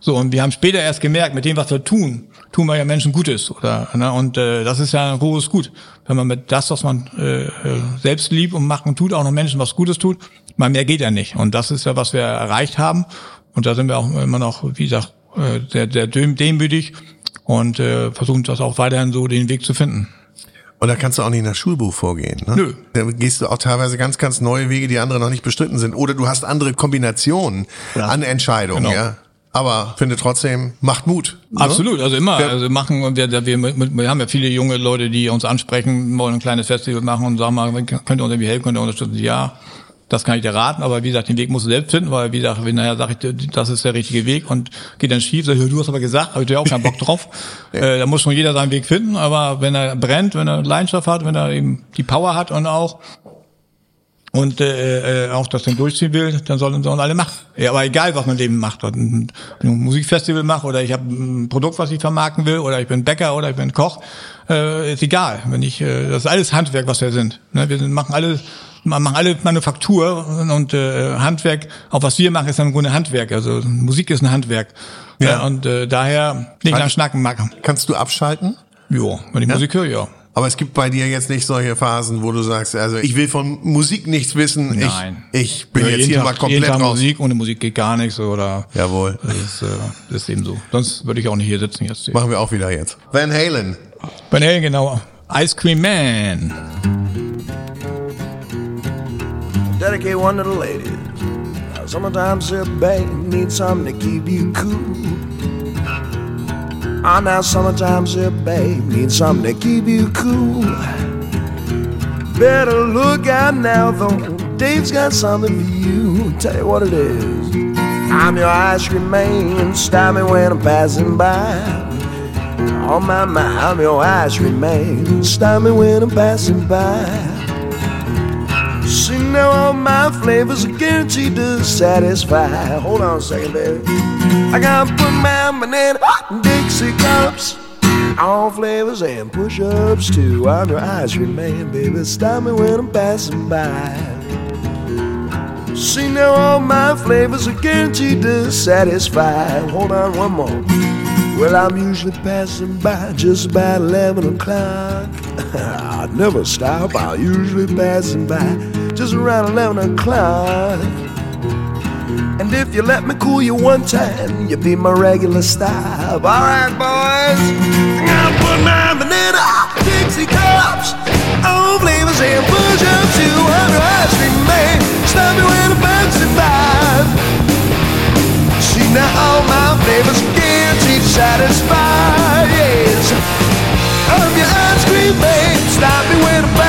So, und wir haben später erst gemerkt, mit dem, was wir tun, tun wir ja Menschen Gutes. Oder, ne? Und äh, das ist ja ein großes Gut. Wenn man mit das, was man äh, äh, selbst liebt und macht und tut, auch noch Menschen was Gutes tut, mal mehr geht ja nicht. Und das ist ja, was wir erreicht haben. Und da sind wir auch immer noch, wie gesagt, äh, sehr, sehr dem- demütig und äh, versuchen das auch weiterhin so den Weg zu finden. Und da kannst du auch nicht nach Schulbuch vorgehen. Ne? Nö. Da gehst du auch teilweise ganz, ganz neue Wege, die andere noch nicht bestritten sind. Oder du hast andere Kombinationen Ja. an Entscheidungen. Genau. Ja? Aber finde trotzdem, macht Mut. ne? Absolut, also immer. Also machen und wir, wir, wir, wir haben ja viele junge Leute, die uns ansprechen, wollen ein kleines Festival machen und sagen mal, könnt ihr uns irgendwie helfen, könnt ihr unterstützen? Ja, das kann ich dir raten, aber wie gesagt, den Weg musst du selbst finden, weil wie gesagt, wenn nachher sage ich, das ist der richtige Weg und geht dann schief, sag ich, du hast aber gesagt, habe ich dir auch keinen Bock drauf. <laughs> äh, da muss schon jeder seinen Weg finden, aber wenn er brennt, wenn er Leidenschaft hat, wenn er eben die Power hat und auch und äh, äh, auch das dann durchziehen will, dann sollen, sollen alle machen. Ja, aber egal, was man eben macht. Ob ich ein Musikfestival mache oder ich habe ein Produkt, was ich vermarkten will, oder ich bin Bäcker oder ich bin Koch, äh, ist egal. Wenn ich, äh, das ist alles Handwerk, was wir sind. Ne? Wir sind, machen alle man machen alle Manufaktur und äh, Handwerk. Auch was wir machen, ist dann im Grunde Handwerk. Also Musik ist ein Handwerk. Ja. Ja. und äh, daher nicht lang schnacken machen. Kannst du abschalten? Jo, wenn ich Musik höre, ja. Aber es gibt bei dir jetzt nicht solche Phasen, wo du sagst, also ich will von Musik nichts wissen. Nein. Ich, ich bin Ja, jetzt jeden hier Tag, mal jeden komplett Tag raus. Musik, ohne Musik geht gar nichts oder Jawohl. das ist, äh, das ist eben so. Sonst würde ich auch nicht hier sitzen jetzt. Machen wir auch wieder jetzt. Van Halen. Bei Halen, genau. Ice Cream Man. dedicate one to the ladies. Now, Sometimes a babe needs something to keep you cool. Ah, now sometimes a babe needs something to keep you cool. Better look out now, though. Dave's got something for you. Tell you what it is. I'm your ice cream man. Stop me when I'm passing by. On my mind, I'm your ice cream man. Stop me when I'm passing by. Now all my flavors are guaranteed to satisfy. Hold on a second, baby. I gotta put my banana Dixie cups. All flavors and push-ups too. I'm your ice cream man, baby. Stop me when I'm passing by. See now all my flavors are guaranteed to satisfy. Hold on one more. Well, I'm usually passing by just about 11 o'clock. <laughs> I never stop, I'm usually passing by just around 11 o'clock. And if you let me cool you one time, you'll be my regular stop. Alright, boys. I'm put my banana Dixie cups. All flavors and push ups to under ice cream man. Stop me when I'm passing by. See now all my flavors guaranteed to satisfy. Yes, I'm your ice cream man. Stop me when I'm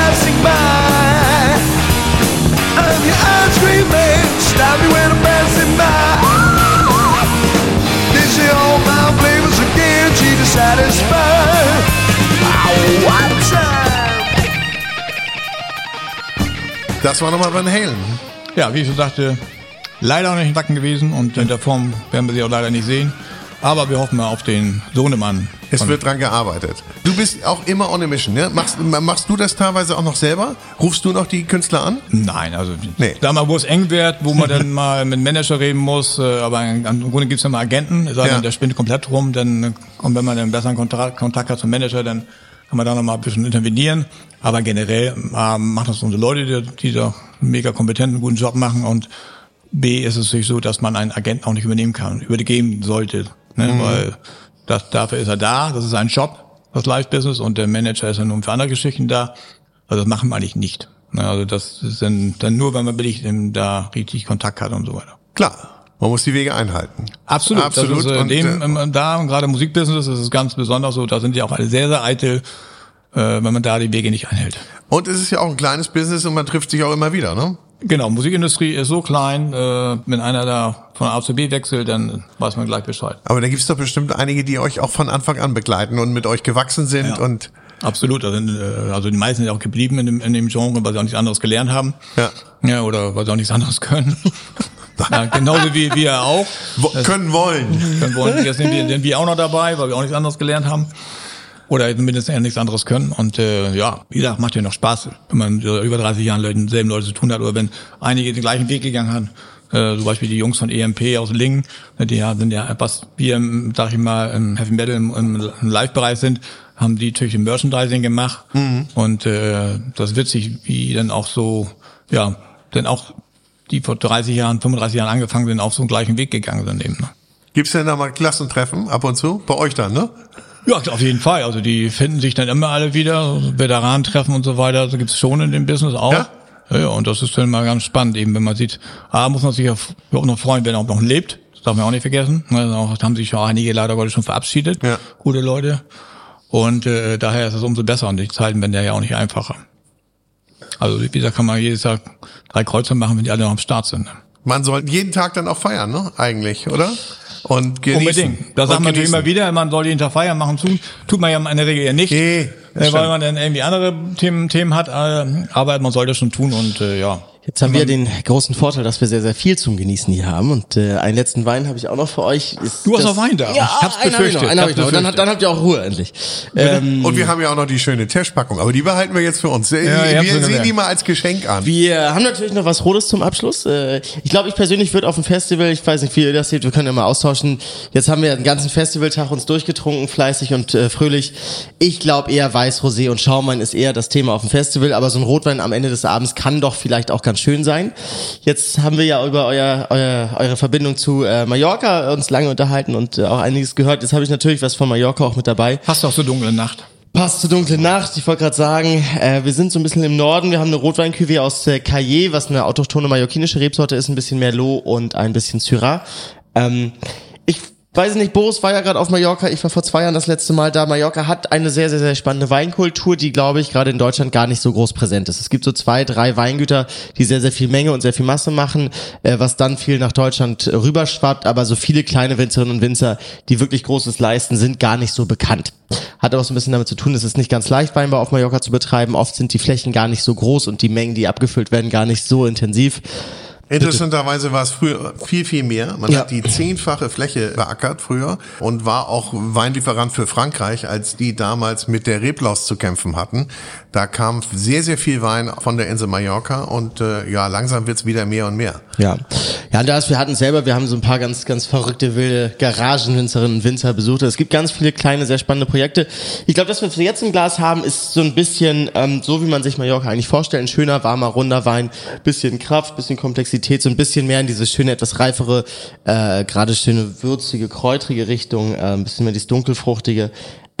man. Stop me when I'm passing by. They say all my flavors are guaranteed to satisfy. Oh, what time? Das war nochmal Van Halen. Ja, wie ich schon sagte, leider noch nicht in Wacken gewesen und in der Form werden wir sie auch leider nicht sehen. Aber wir hoffen mal auf den Sohnemann. Es wird dran gearbeitet. Du bist auch immer on a mission, ne? Machst, machst du das teilweise auch noch selber? Rufst du noch die Künstler an? Nein, also Nee. da mal, wo es eng wird, wo man dann <laughs> mal mit Manager reden muss, äh, aber im Grunde gibt's ja mal Agenten, es sei Ja. der spinnt komplett rum, dann, und wenn man einen besseren Kontakt, Kontakt hat zum Manager, dann kann man da noch mal ein bisschen intervenieren. Aber generell äh, machen das unsere Leute, die, die da einen mega kompetenten, guten Job machen und B ist es natürlich so, dass man einen Agenten auch nicht übernehmen kann, übergeben sollte, ne? weil das, dafür ist er da, das ist ein Job, das Live-Business und der Manager ist ja nun für andere Geschichten da. Also das machen wir eigentlich nicht. Ne? Also das ist dann, dann nur, wenn man wirklich da richtig Kontakt hat und so weiter. Klar, man muss die Wege einhalten. Absolut. Absolut. Ist, äh, Und, dem, äh, da und gerade Musikbusiness ist es ganz besonders so, da sind die auch alle sehr, sehr eitel, äh, wenn man da die Wege nicht einhält. Und es ist ja auch ein kleines Business und man trifft sich auch immer wieder, ne? Genau, Musikindustrie ist so klein, äh, wenn einer da von A zu B wechselt, dann weiß man gleich Bescheid. Aber da gibt's doch bestimmt einige, die euch auch von Anfang an begleiten und mit euch gewachsen sind Ja. und Absolut, also, also die meisten sind auch geblieben in dem, in dem Genre, weil sie auch nichts anderes gelernt haben. Ja. Ja, oder weil sie auch nichts anderes können. <laughs> ja, genauso wie wir auch. wo, können wollen. Dann wollen, jetzt sind wir, sind wir auch noch dabei, weil wir auch nichts anderes gelernt haben. Oder zumindest ja nichts anderes können. Und äh, ja, wie gesagt, macht ja noch Spaß, wenn man über 30 Jahren Leuten, selben Leute zu tun hat. Oder wenn einige den gleichen Weg gegangen haben. Äh, zum Beispiel die Jungs von EMP aus Lingen, ne, die ja, sind ja, was wir, im, sag ich mal, im Heavy Metal im, im, Live-Bereich sind, haben die natürlich im Merchandising gemacht. Und äh, das ist witzig, wie dann auch so, ja, dann auch die vor 30 Jahren, 35 Jahren angefangen sind, auf so einen gleichen Weg gegangen sind eben. Ne? Gibt's denn da mal Klassentreffen ab und zu? Bei euch dann, ne? Ja, auf jeden Fall. Also die finden sich dann immer alle wieder, Veteranentreffen und so weiter. Das gibt's schon in dem Business auch. Ja? Ja, ja, und das ist dann mal ganz spannend, eben wenn man sieht, ah, muss man sich ja auch noch freuen, wenn er auch noch lebt. Das darf man auch nicht vergessen. Also auch, haben sich ja einige leider Gottes schon verabschiedet. Ja. Gute Leute. Und äh, daher ist es umso besser und die Zeiten werden ja auch nicht einfacher. Also wie gesagt, kann man jedes Tag drei Kreuze machen, wenn die alle noch am Start sind. Man sollte jeden Tag dann auch feiern, ne? Eigentlich, oder? Und genießen. Unbedingt. Und sagt man genießen. immer wieder, man soll jeden Tag feiern machen zu. Tut man ja in der Regel eher nicht. Nee, äh, weil stimmt. man dann irgendwie andere Themen, Themen hat, äh, aber man sollte das schon tun und äh, ja. Jetzt haben wir den großen Vorteil, dass wir sehr, sehr viel zum Genießen hier haben. Und äh, einen letzten Wein habe ich auch noch für euch. Ist Du hast das- noch Wein da. Ja, Ich hab's einen hab ich noch, befürchtet. einen hab ich noch. Dann, befürchtet. dann habt ihr auch Ruhe endlich. Ähm, Und wir haben ja auch noch die schöne Testpackung, aber die behalten wir jetzt für uns. wir habt's wir sehen gemerkt. die mal als Geschenk an. Wir haben natürlich noch was Rotes zum Abschluss. Äh, Ich glaube, ich persönlich würde auf dem Festival, ich weiß nicht, wie ihr das seht, wir können ja mal austauschen. Jetzt haben wir den ganzen Festivaltag uns durchgetrunken, fleißig und äh, fröhlich. Ich glaube eher Weiß, Rosé und Schaumwein ist eher das Thema auf dem Festival, aber so ein Rotwein am Ende des Abends kann doch vielleicht auch ganz schön sein. Jetzt haben wir ja über euer, euer, eure Verbindung zu äh, Mallorca uns lange unterhalten und äh, auch einiges gehört. Jetzt habe ich natürlich was von Mallorca auch mit dabei. Passt auch zur dunklen Nacht. Passt zur dunklen Nacht. Ich wollte gerade sagen, äh, wir sind so ein bisschen im Norden. Wir haben eine Rotwein-Cuvée aus äh, Caillé, was eine autochtone mallorquinische Rebsorte ist, ein bisschen Merlot und ein bisschen Syrah. Ähm, ich weiß nicht, Boris war ja gerade auf Mallorca. Ich war vor zwei Jahren das letzte Mal da. Mallorca hat eine sehr, sehr, sehr spannende Weinkultur, die, glaube ich, gerade in Deutschland gar nicht so groß präsent ist. Es gibt so zwei, drei Weingüter, die sehr, sehr viel Menge und sehr viel Masse machen, äh, was dann viel nach Deutschland rüberschwappt. Aber so viele kleine Winzerinnen und Winzer, die wirklich Großes leisten, sind gar nicht so bekannt. Hat auch so ein bisschen damit zu tun, es ist nicht ganz leicht, Weinbau auf Mallorca zu betreiben. Oft sind die Flächen gar nicht so groß und die Mengen, die abgefüllt werden, gar nicht so intensiv. Interessanterweise war es früher viel, viel mehr. Man Ja. hat die zehnfache Fläche beackert früher und war auch Weinlieferant für Frankreich, als die damals mit der Reblaus zu kämpfen hatten. Da kam sehr, sehr viel Wein von der Insel Mallorca und äh, ja, langsam wird's wieder mehr und mehr. Ja. Ja, und das, wir hatten selber, wir haben so ein paar ganz, ganz verrückte, wilde Garagenwinzerinnen und Winzer besucht. Es gibt ganz viele kleine, sehr spannende Projekte. Ich glaube, das, was wir jetzt im Glas haben, ist so ein bisschen ähm, so, wie man sich Mallorca eigentlich vorstellt. Ein schöner, warmer, runder Wein. Bisschen Kraft, bisschen Komplexität, so ein bisschen mehr in diese schöne, etwas reifere, äh, gerade schöne, würzige, kräutrige Richtung. Äh, ein bisschen mehr dieses dunkelfruchtige.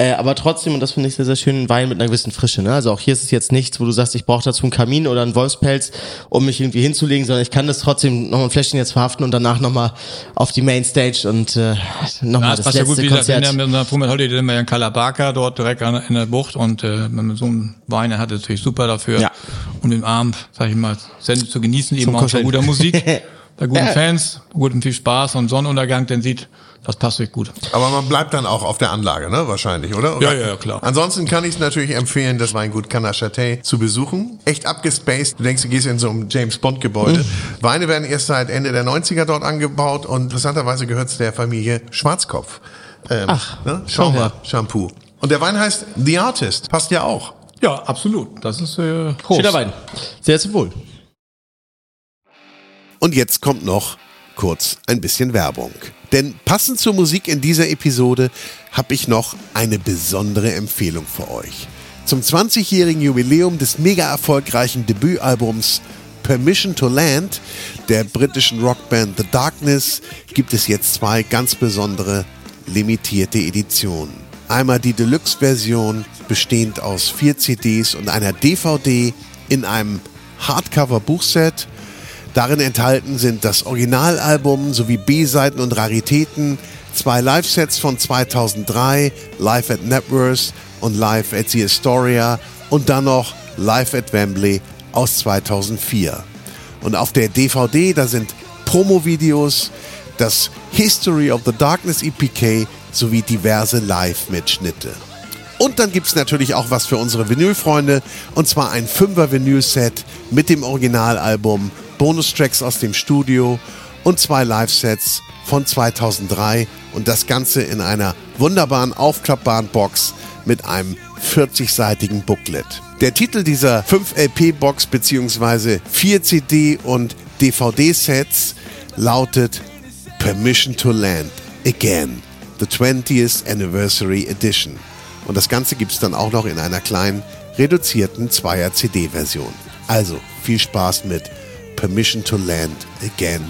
Äh, aber trotzdem, und das finde ich sehr, sehr schön, ein Wein mit einer gewissen Frische. Ne? Also auch hier ist es jetzt nichts, wo du sagst, ich brauche dazu einen Kamin oder einen Wolfspelz, um mich irgendwie hinzulegen, sondern ich kann das trotzdem nochmal ein Fläschchen jetzt verhaften und danach nochmal auf die Mainstage und äh, nochmal Ja, das das passt ja gut, letzte wie gesagt, Konzert. in der, mit Pumet Holiday sind wir ja in Calabaka, dort direkt an, in der Bucht und äh, mit so einem Wein, hat natürlich super dafür, Ja. um den Abend, sag ich mal, zu genießen, eben Zum auch Kuscheln. guter Musik, <laughs> bei guten Ja. Fans, gutem viel Spaß und Sonnenuntergang, den sieht, das passt euch gut. Aber man bleibt dann auch auf der Anlage, ne? Wahrscheinlich, oder? Ja, ja, ja, klar. Ansonsten kann ich es natürlich empfehlen, das Weingut Canachaté zu besuchen. Echt abgespaced. Du denkst, du gehst in so ein James Bond Gebäude. Mhm. Weine werden erst seit Ende der 90er dort angebaut und interessanterweise gehört es der Familie Schwarzkopf. Ähm, Ach, ne? schau mal. Shampoo. Und der Wein heißt The Artist. Passt ja auch. Ja, absolut. Das ist äh, Prost. Schöner Wein. Sehr zum Wohl. Und jetzt kommt noch kurz ein bisschen Werbung. Denn passend zur Musik in dieser Episode habe ich noch eine besondere Empfehlung für euch. Zum 20-jährigen Jubiläum des mega erfolgreichen Debütalbums Permission to Land der britischen Rockband The Darkness gibt es jetzt zwei ganz besondere limitierte Editionen. Einmal die Deluxe-Version, bestehend aus vier CDs und einer DVD in einem Hardcover-Buchset Darin enthalten sind das Originalalbum sowie B-Seiten und Raritäten, zwei Live-Sets von 2003, Live at Networth und Live at the Astoria und dann noch Live at Wembley aus 2004. Und auf der DVD, da sind Promo-Videos, das History of the Darkness EPK sowie diverse Live-Mitschnitte. Und dann gibt's natürlich auch was für unsere Vinylfreunde, und zwar ein 5er Vinyl-Set mit dem Originalalbum, Bonustracks aus dem Studio und zwei Live-Sets von 2003 und das Ganze in einer wunderbaren aufklappbaren Box mit einem 40-seitigen Booklet. Der Titel dieser 5 LP-Box bzw. 4 CD- und DVD-Sets lautet Permission to Land Again, the 20th Anniversary Edition. Und das Ganze gibt es dann auch noch in einer kleinen, reduzierten 2er CD-Version. Also viel Spaß mit Permission to Land Again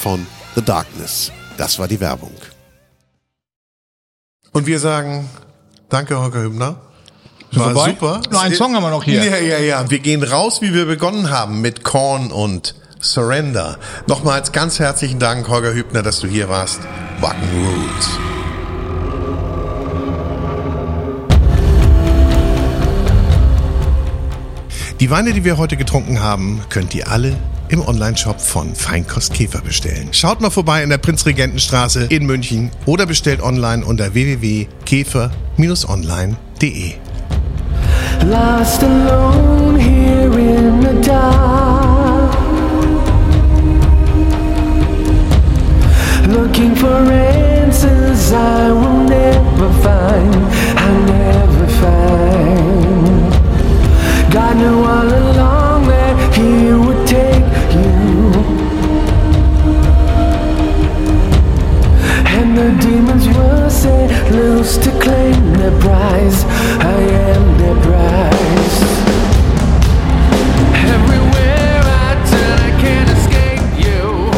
von The Darkness. Das war die Werbung. Und wir sagen, danke, Holger Hübner. War vorbei? super. Nur einen Song haben wir noch hier. Ja, ja, ja. Wir gehen raus, wie wir begonnen haben, mit Korn und Surrender. Nochmals ganz herzlichen Dank, Holger Hübner, dass du hier warst. Wacken Roots. Die Weine, die wir heute getrunken haben, könnt ihr alle im Onlineshop von Feinkost Käfer bestellen. Schaut mal vorbei in der Prinzregentenstraße in München oder bestellt online unter www.käfer-online.de. Looking for answers I will never find. I never find. God knew all along. Set loose to claim their prize. I am their prize. Everywhere I turn, I can't escape you.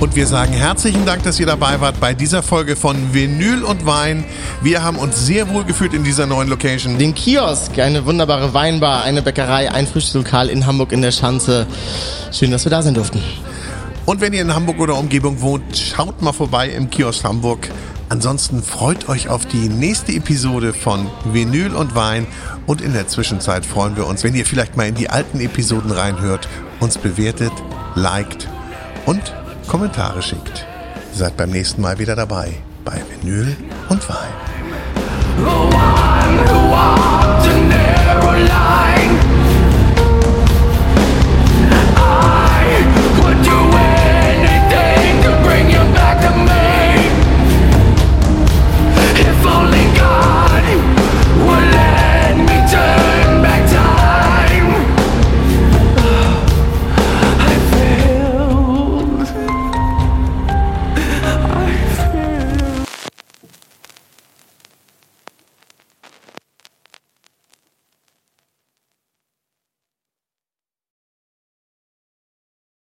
Und wir sagen herzlichen Dank, dass ihr dabei wart bei dieser Folge von Vinyl und Wein. Wir haben uns sehr wohl gefühlt in dieser neuen Location. Den Kiosk, eine wunderbare Weinbar, eine Bäckerei, ein Frühstückslokal in Hamburg in der Schanze. Schön, dass wir da sein durften. Und wenn ihr in Hamburg oder Umgebung wohnt, schaut mal vorbei im Kiosk Hamburg. Ansonsten freut euch auf die nächste Episode von Vinyl und Wein. Und in der Zwischenzeit freuen wir uns, wenn ihr vielleicht mal in die alten Episoden reinhört, uns bewertet, liked und Kommentare schickt. Seid beim nächsten Mal wieder dabei bei Vinyl und Wein.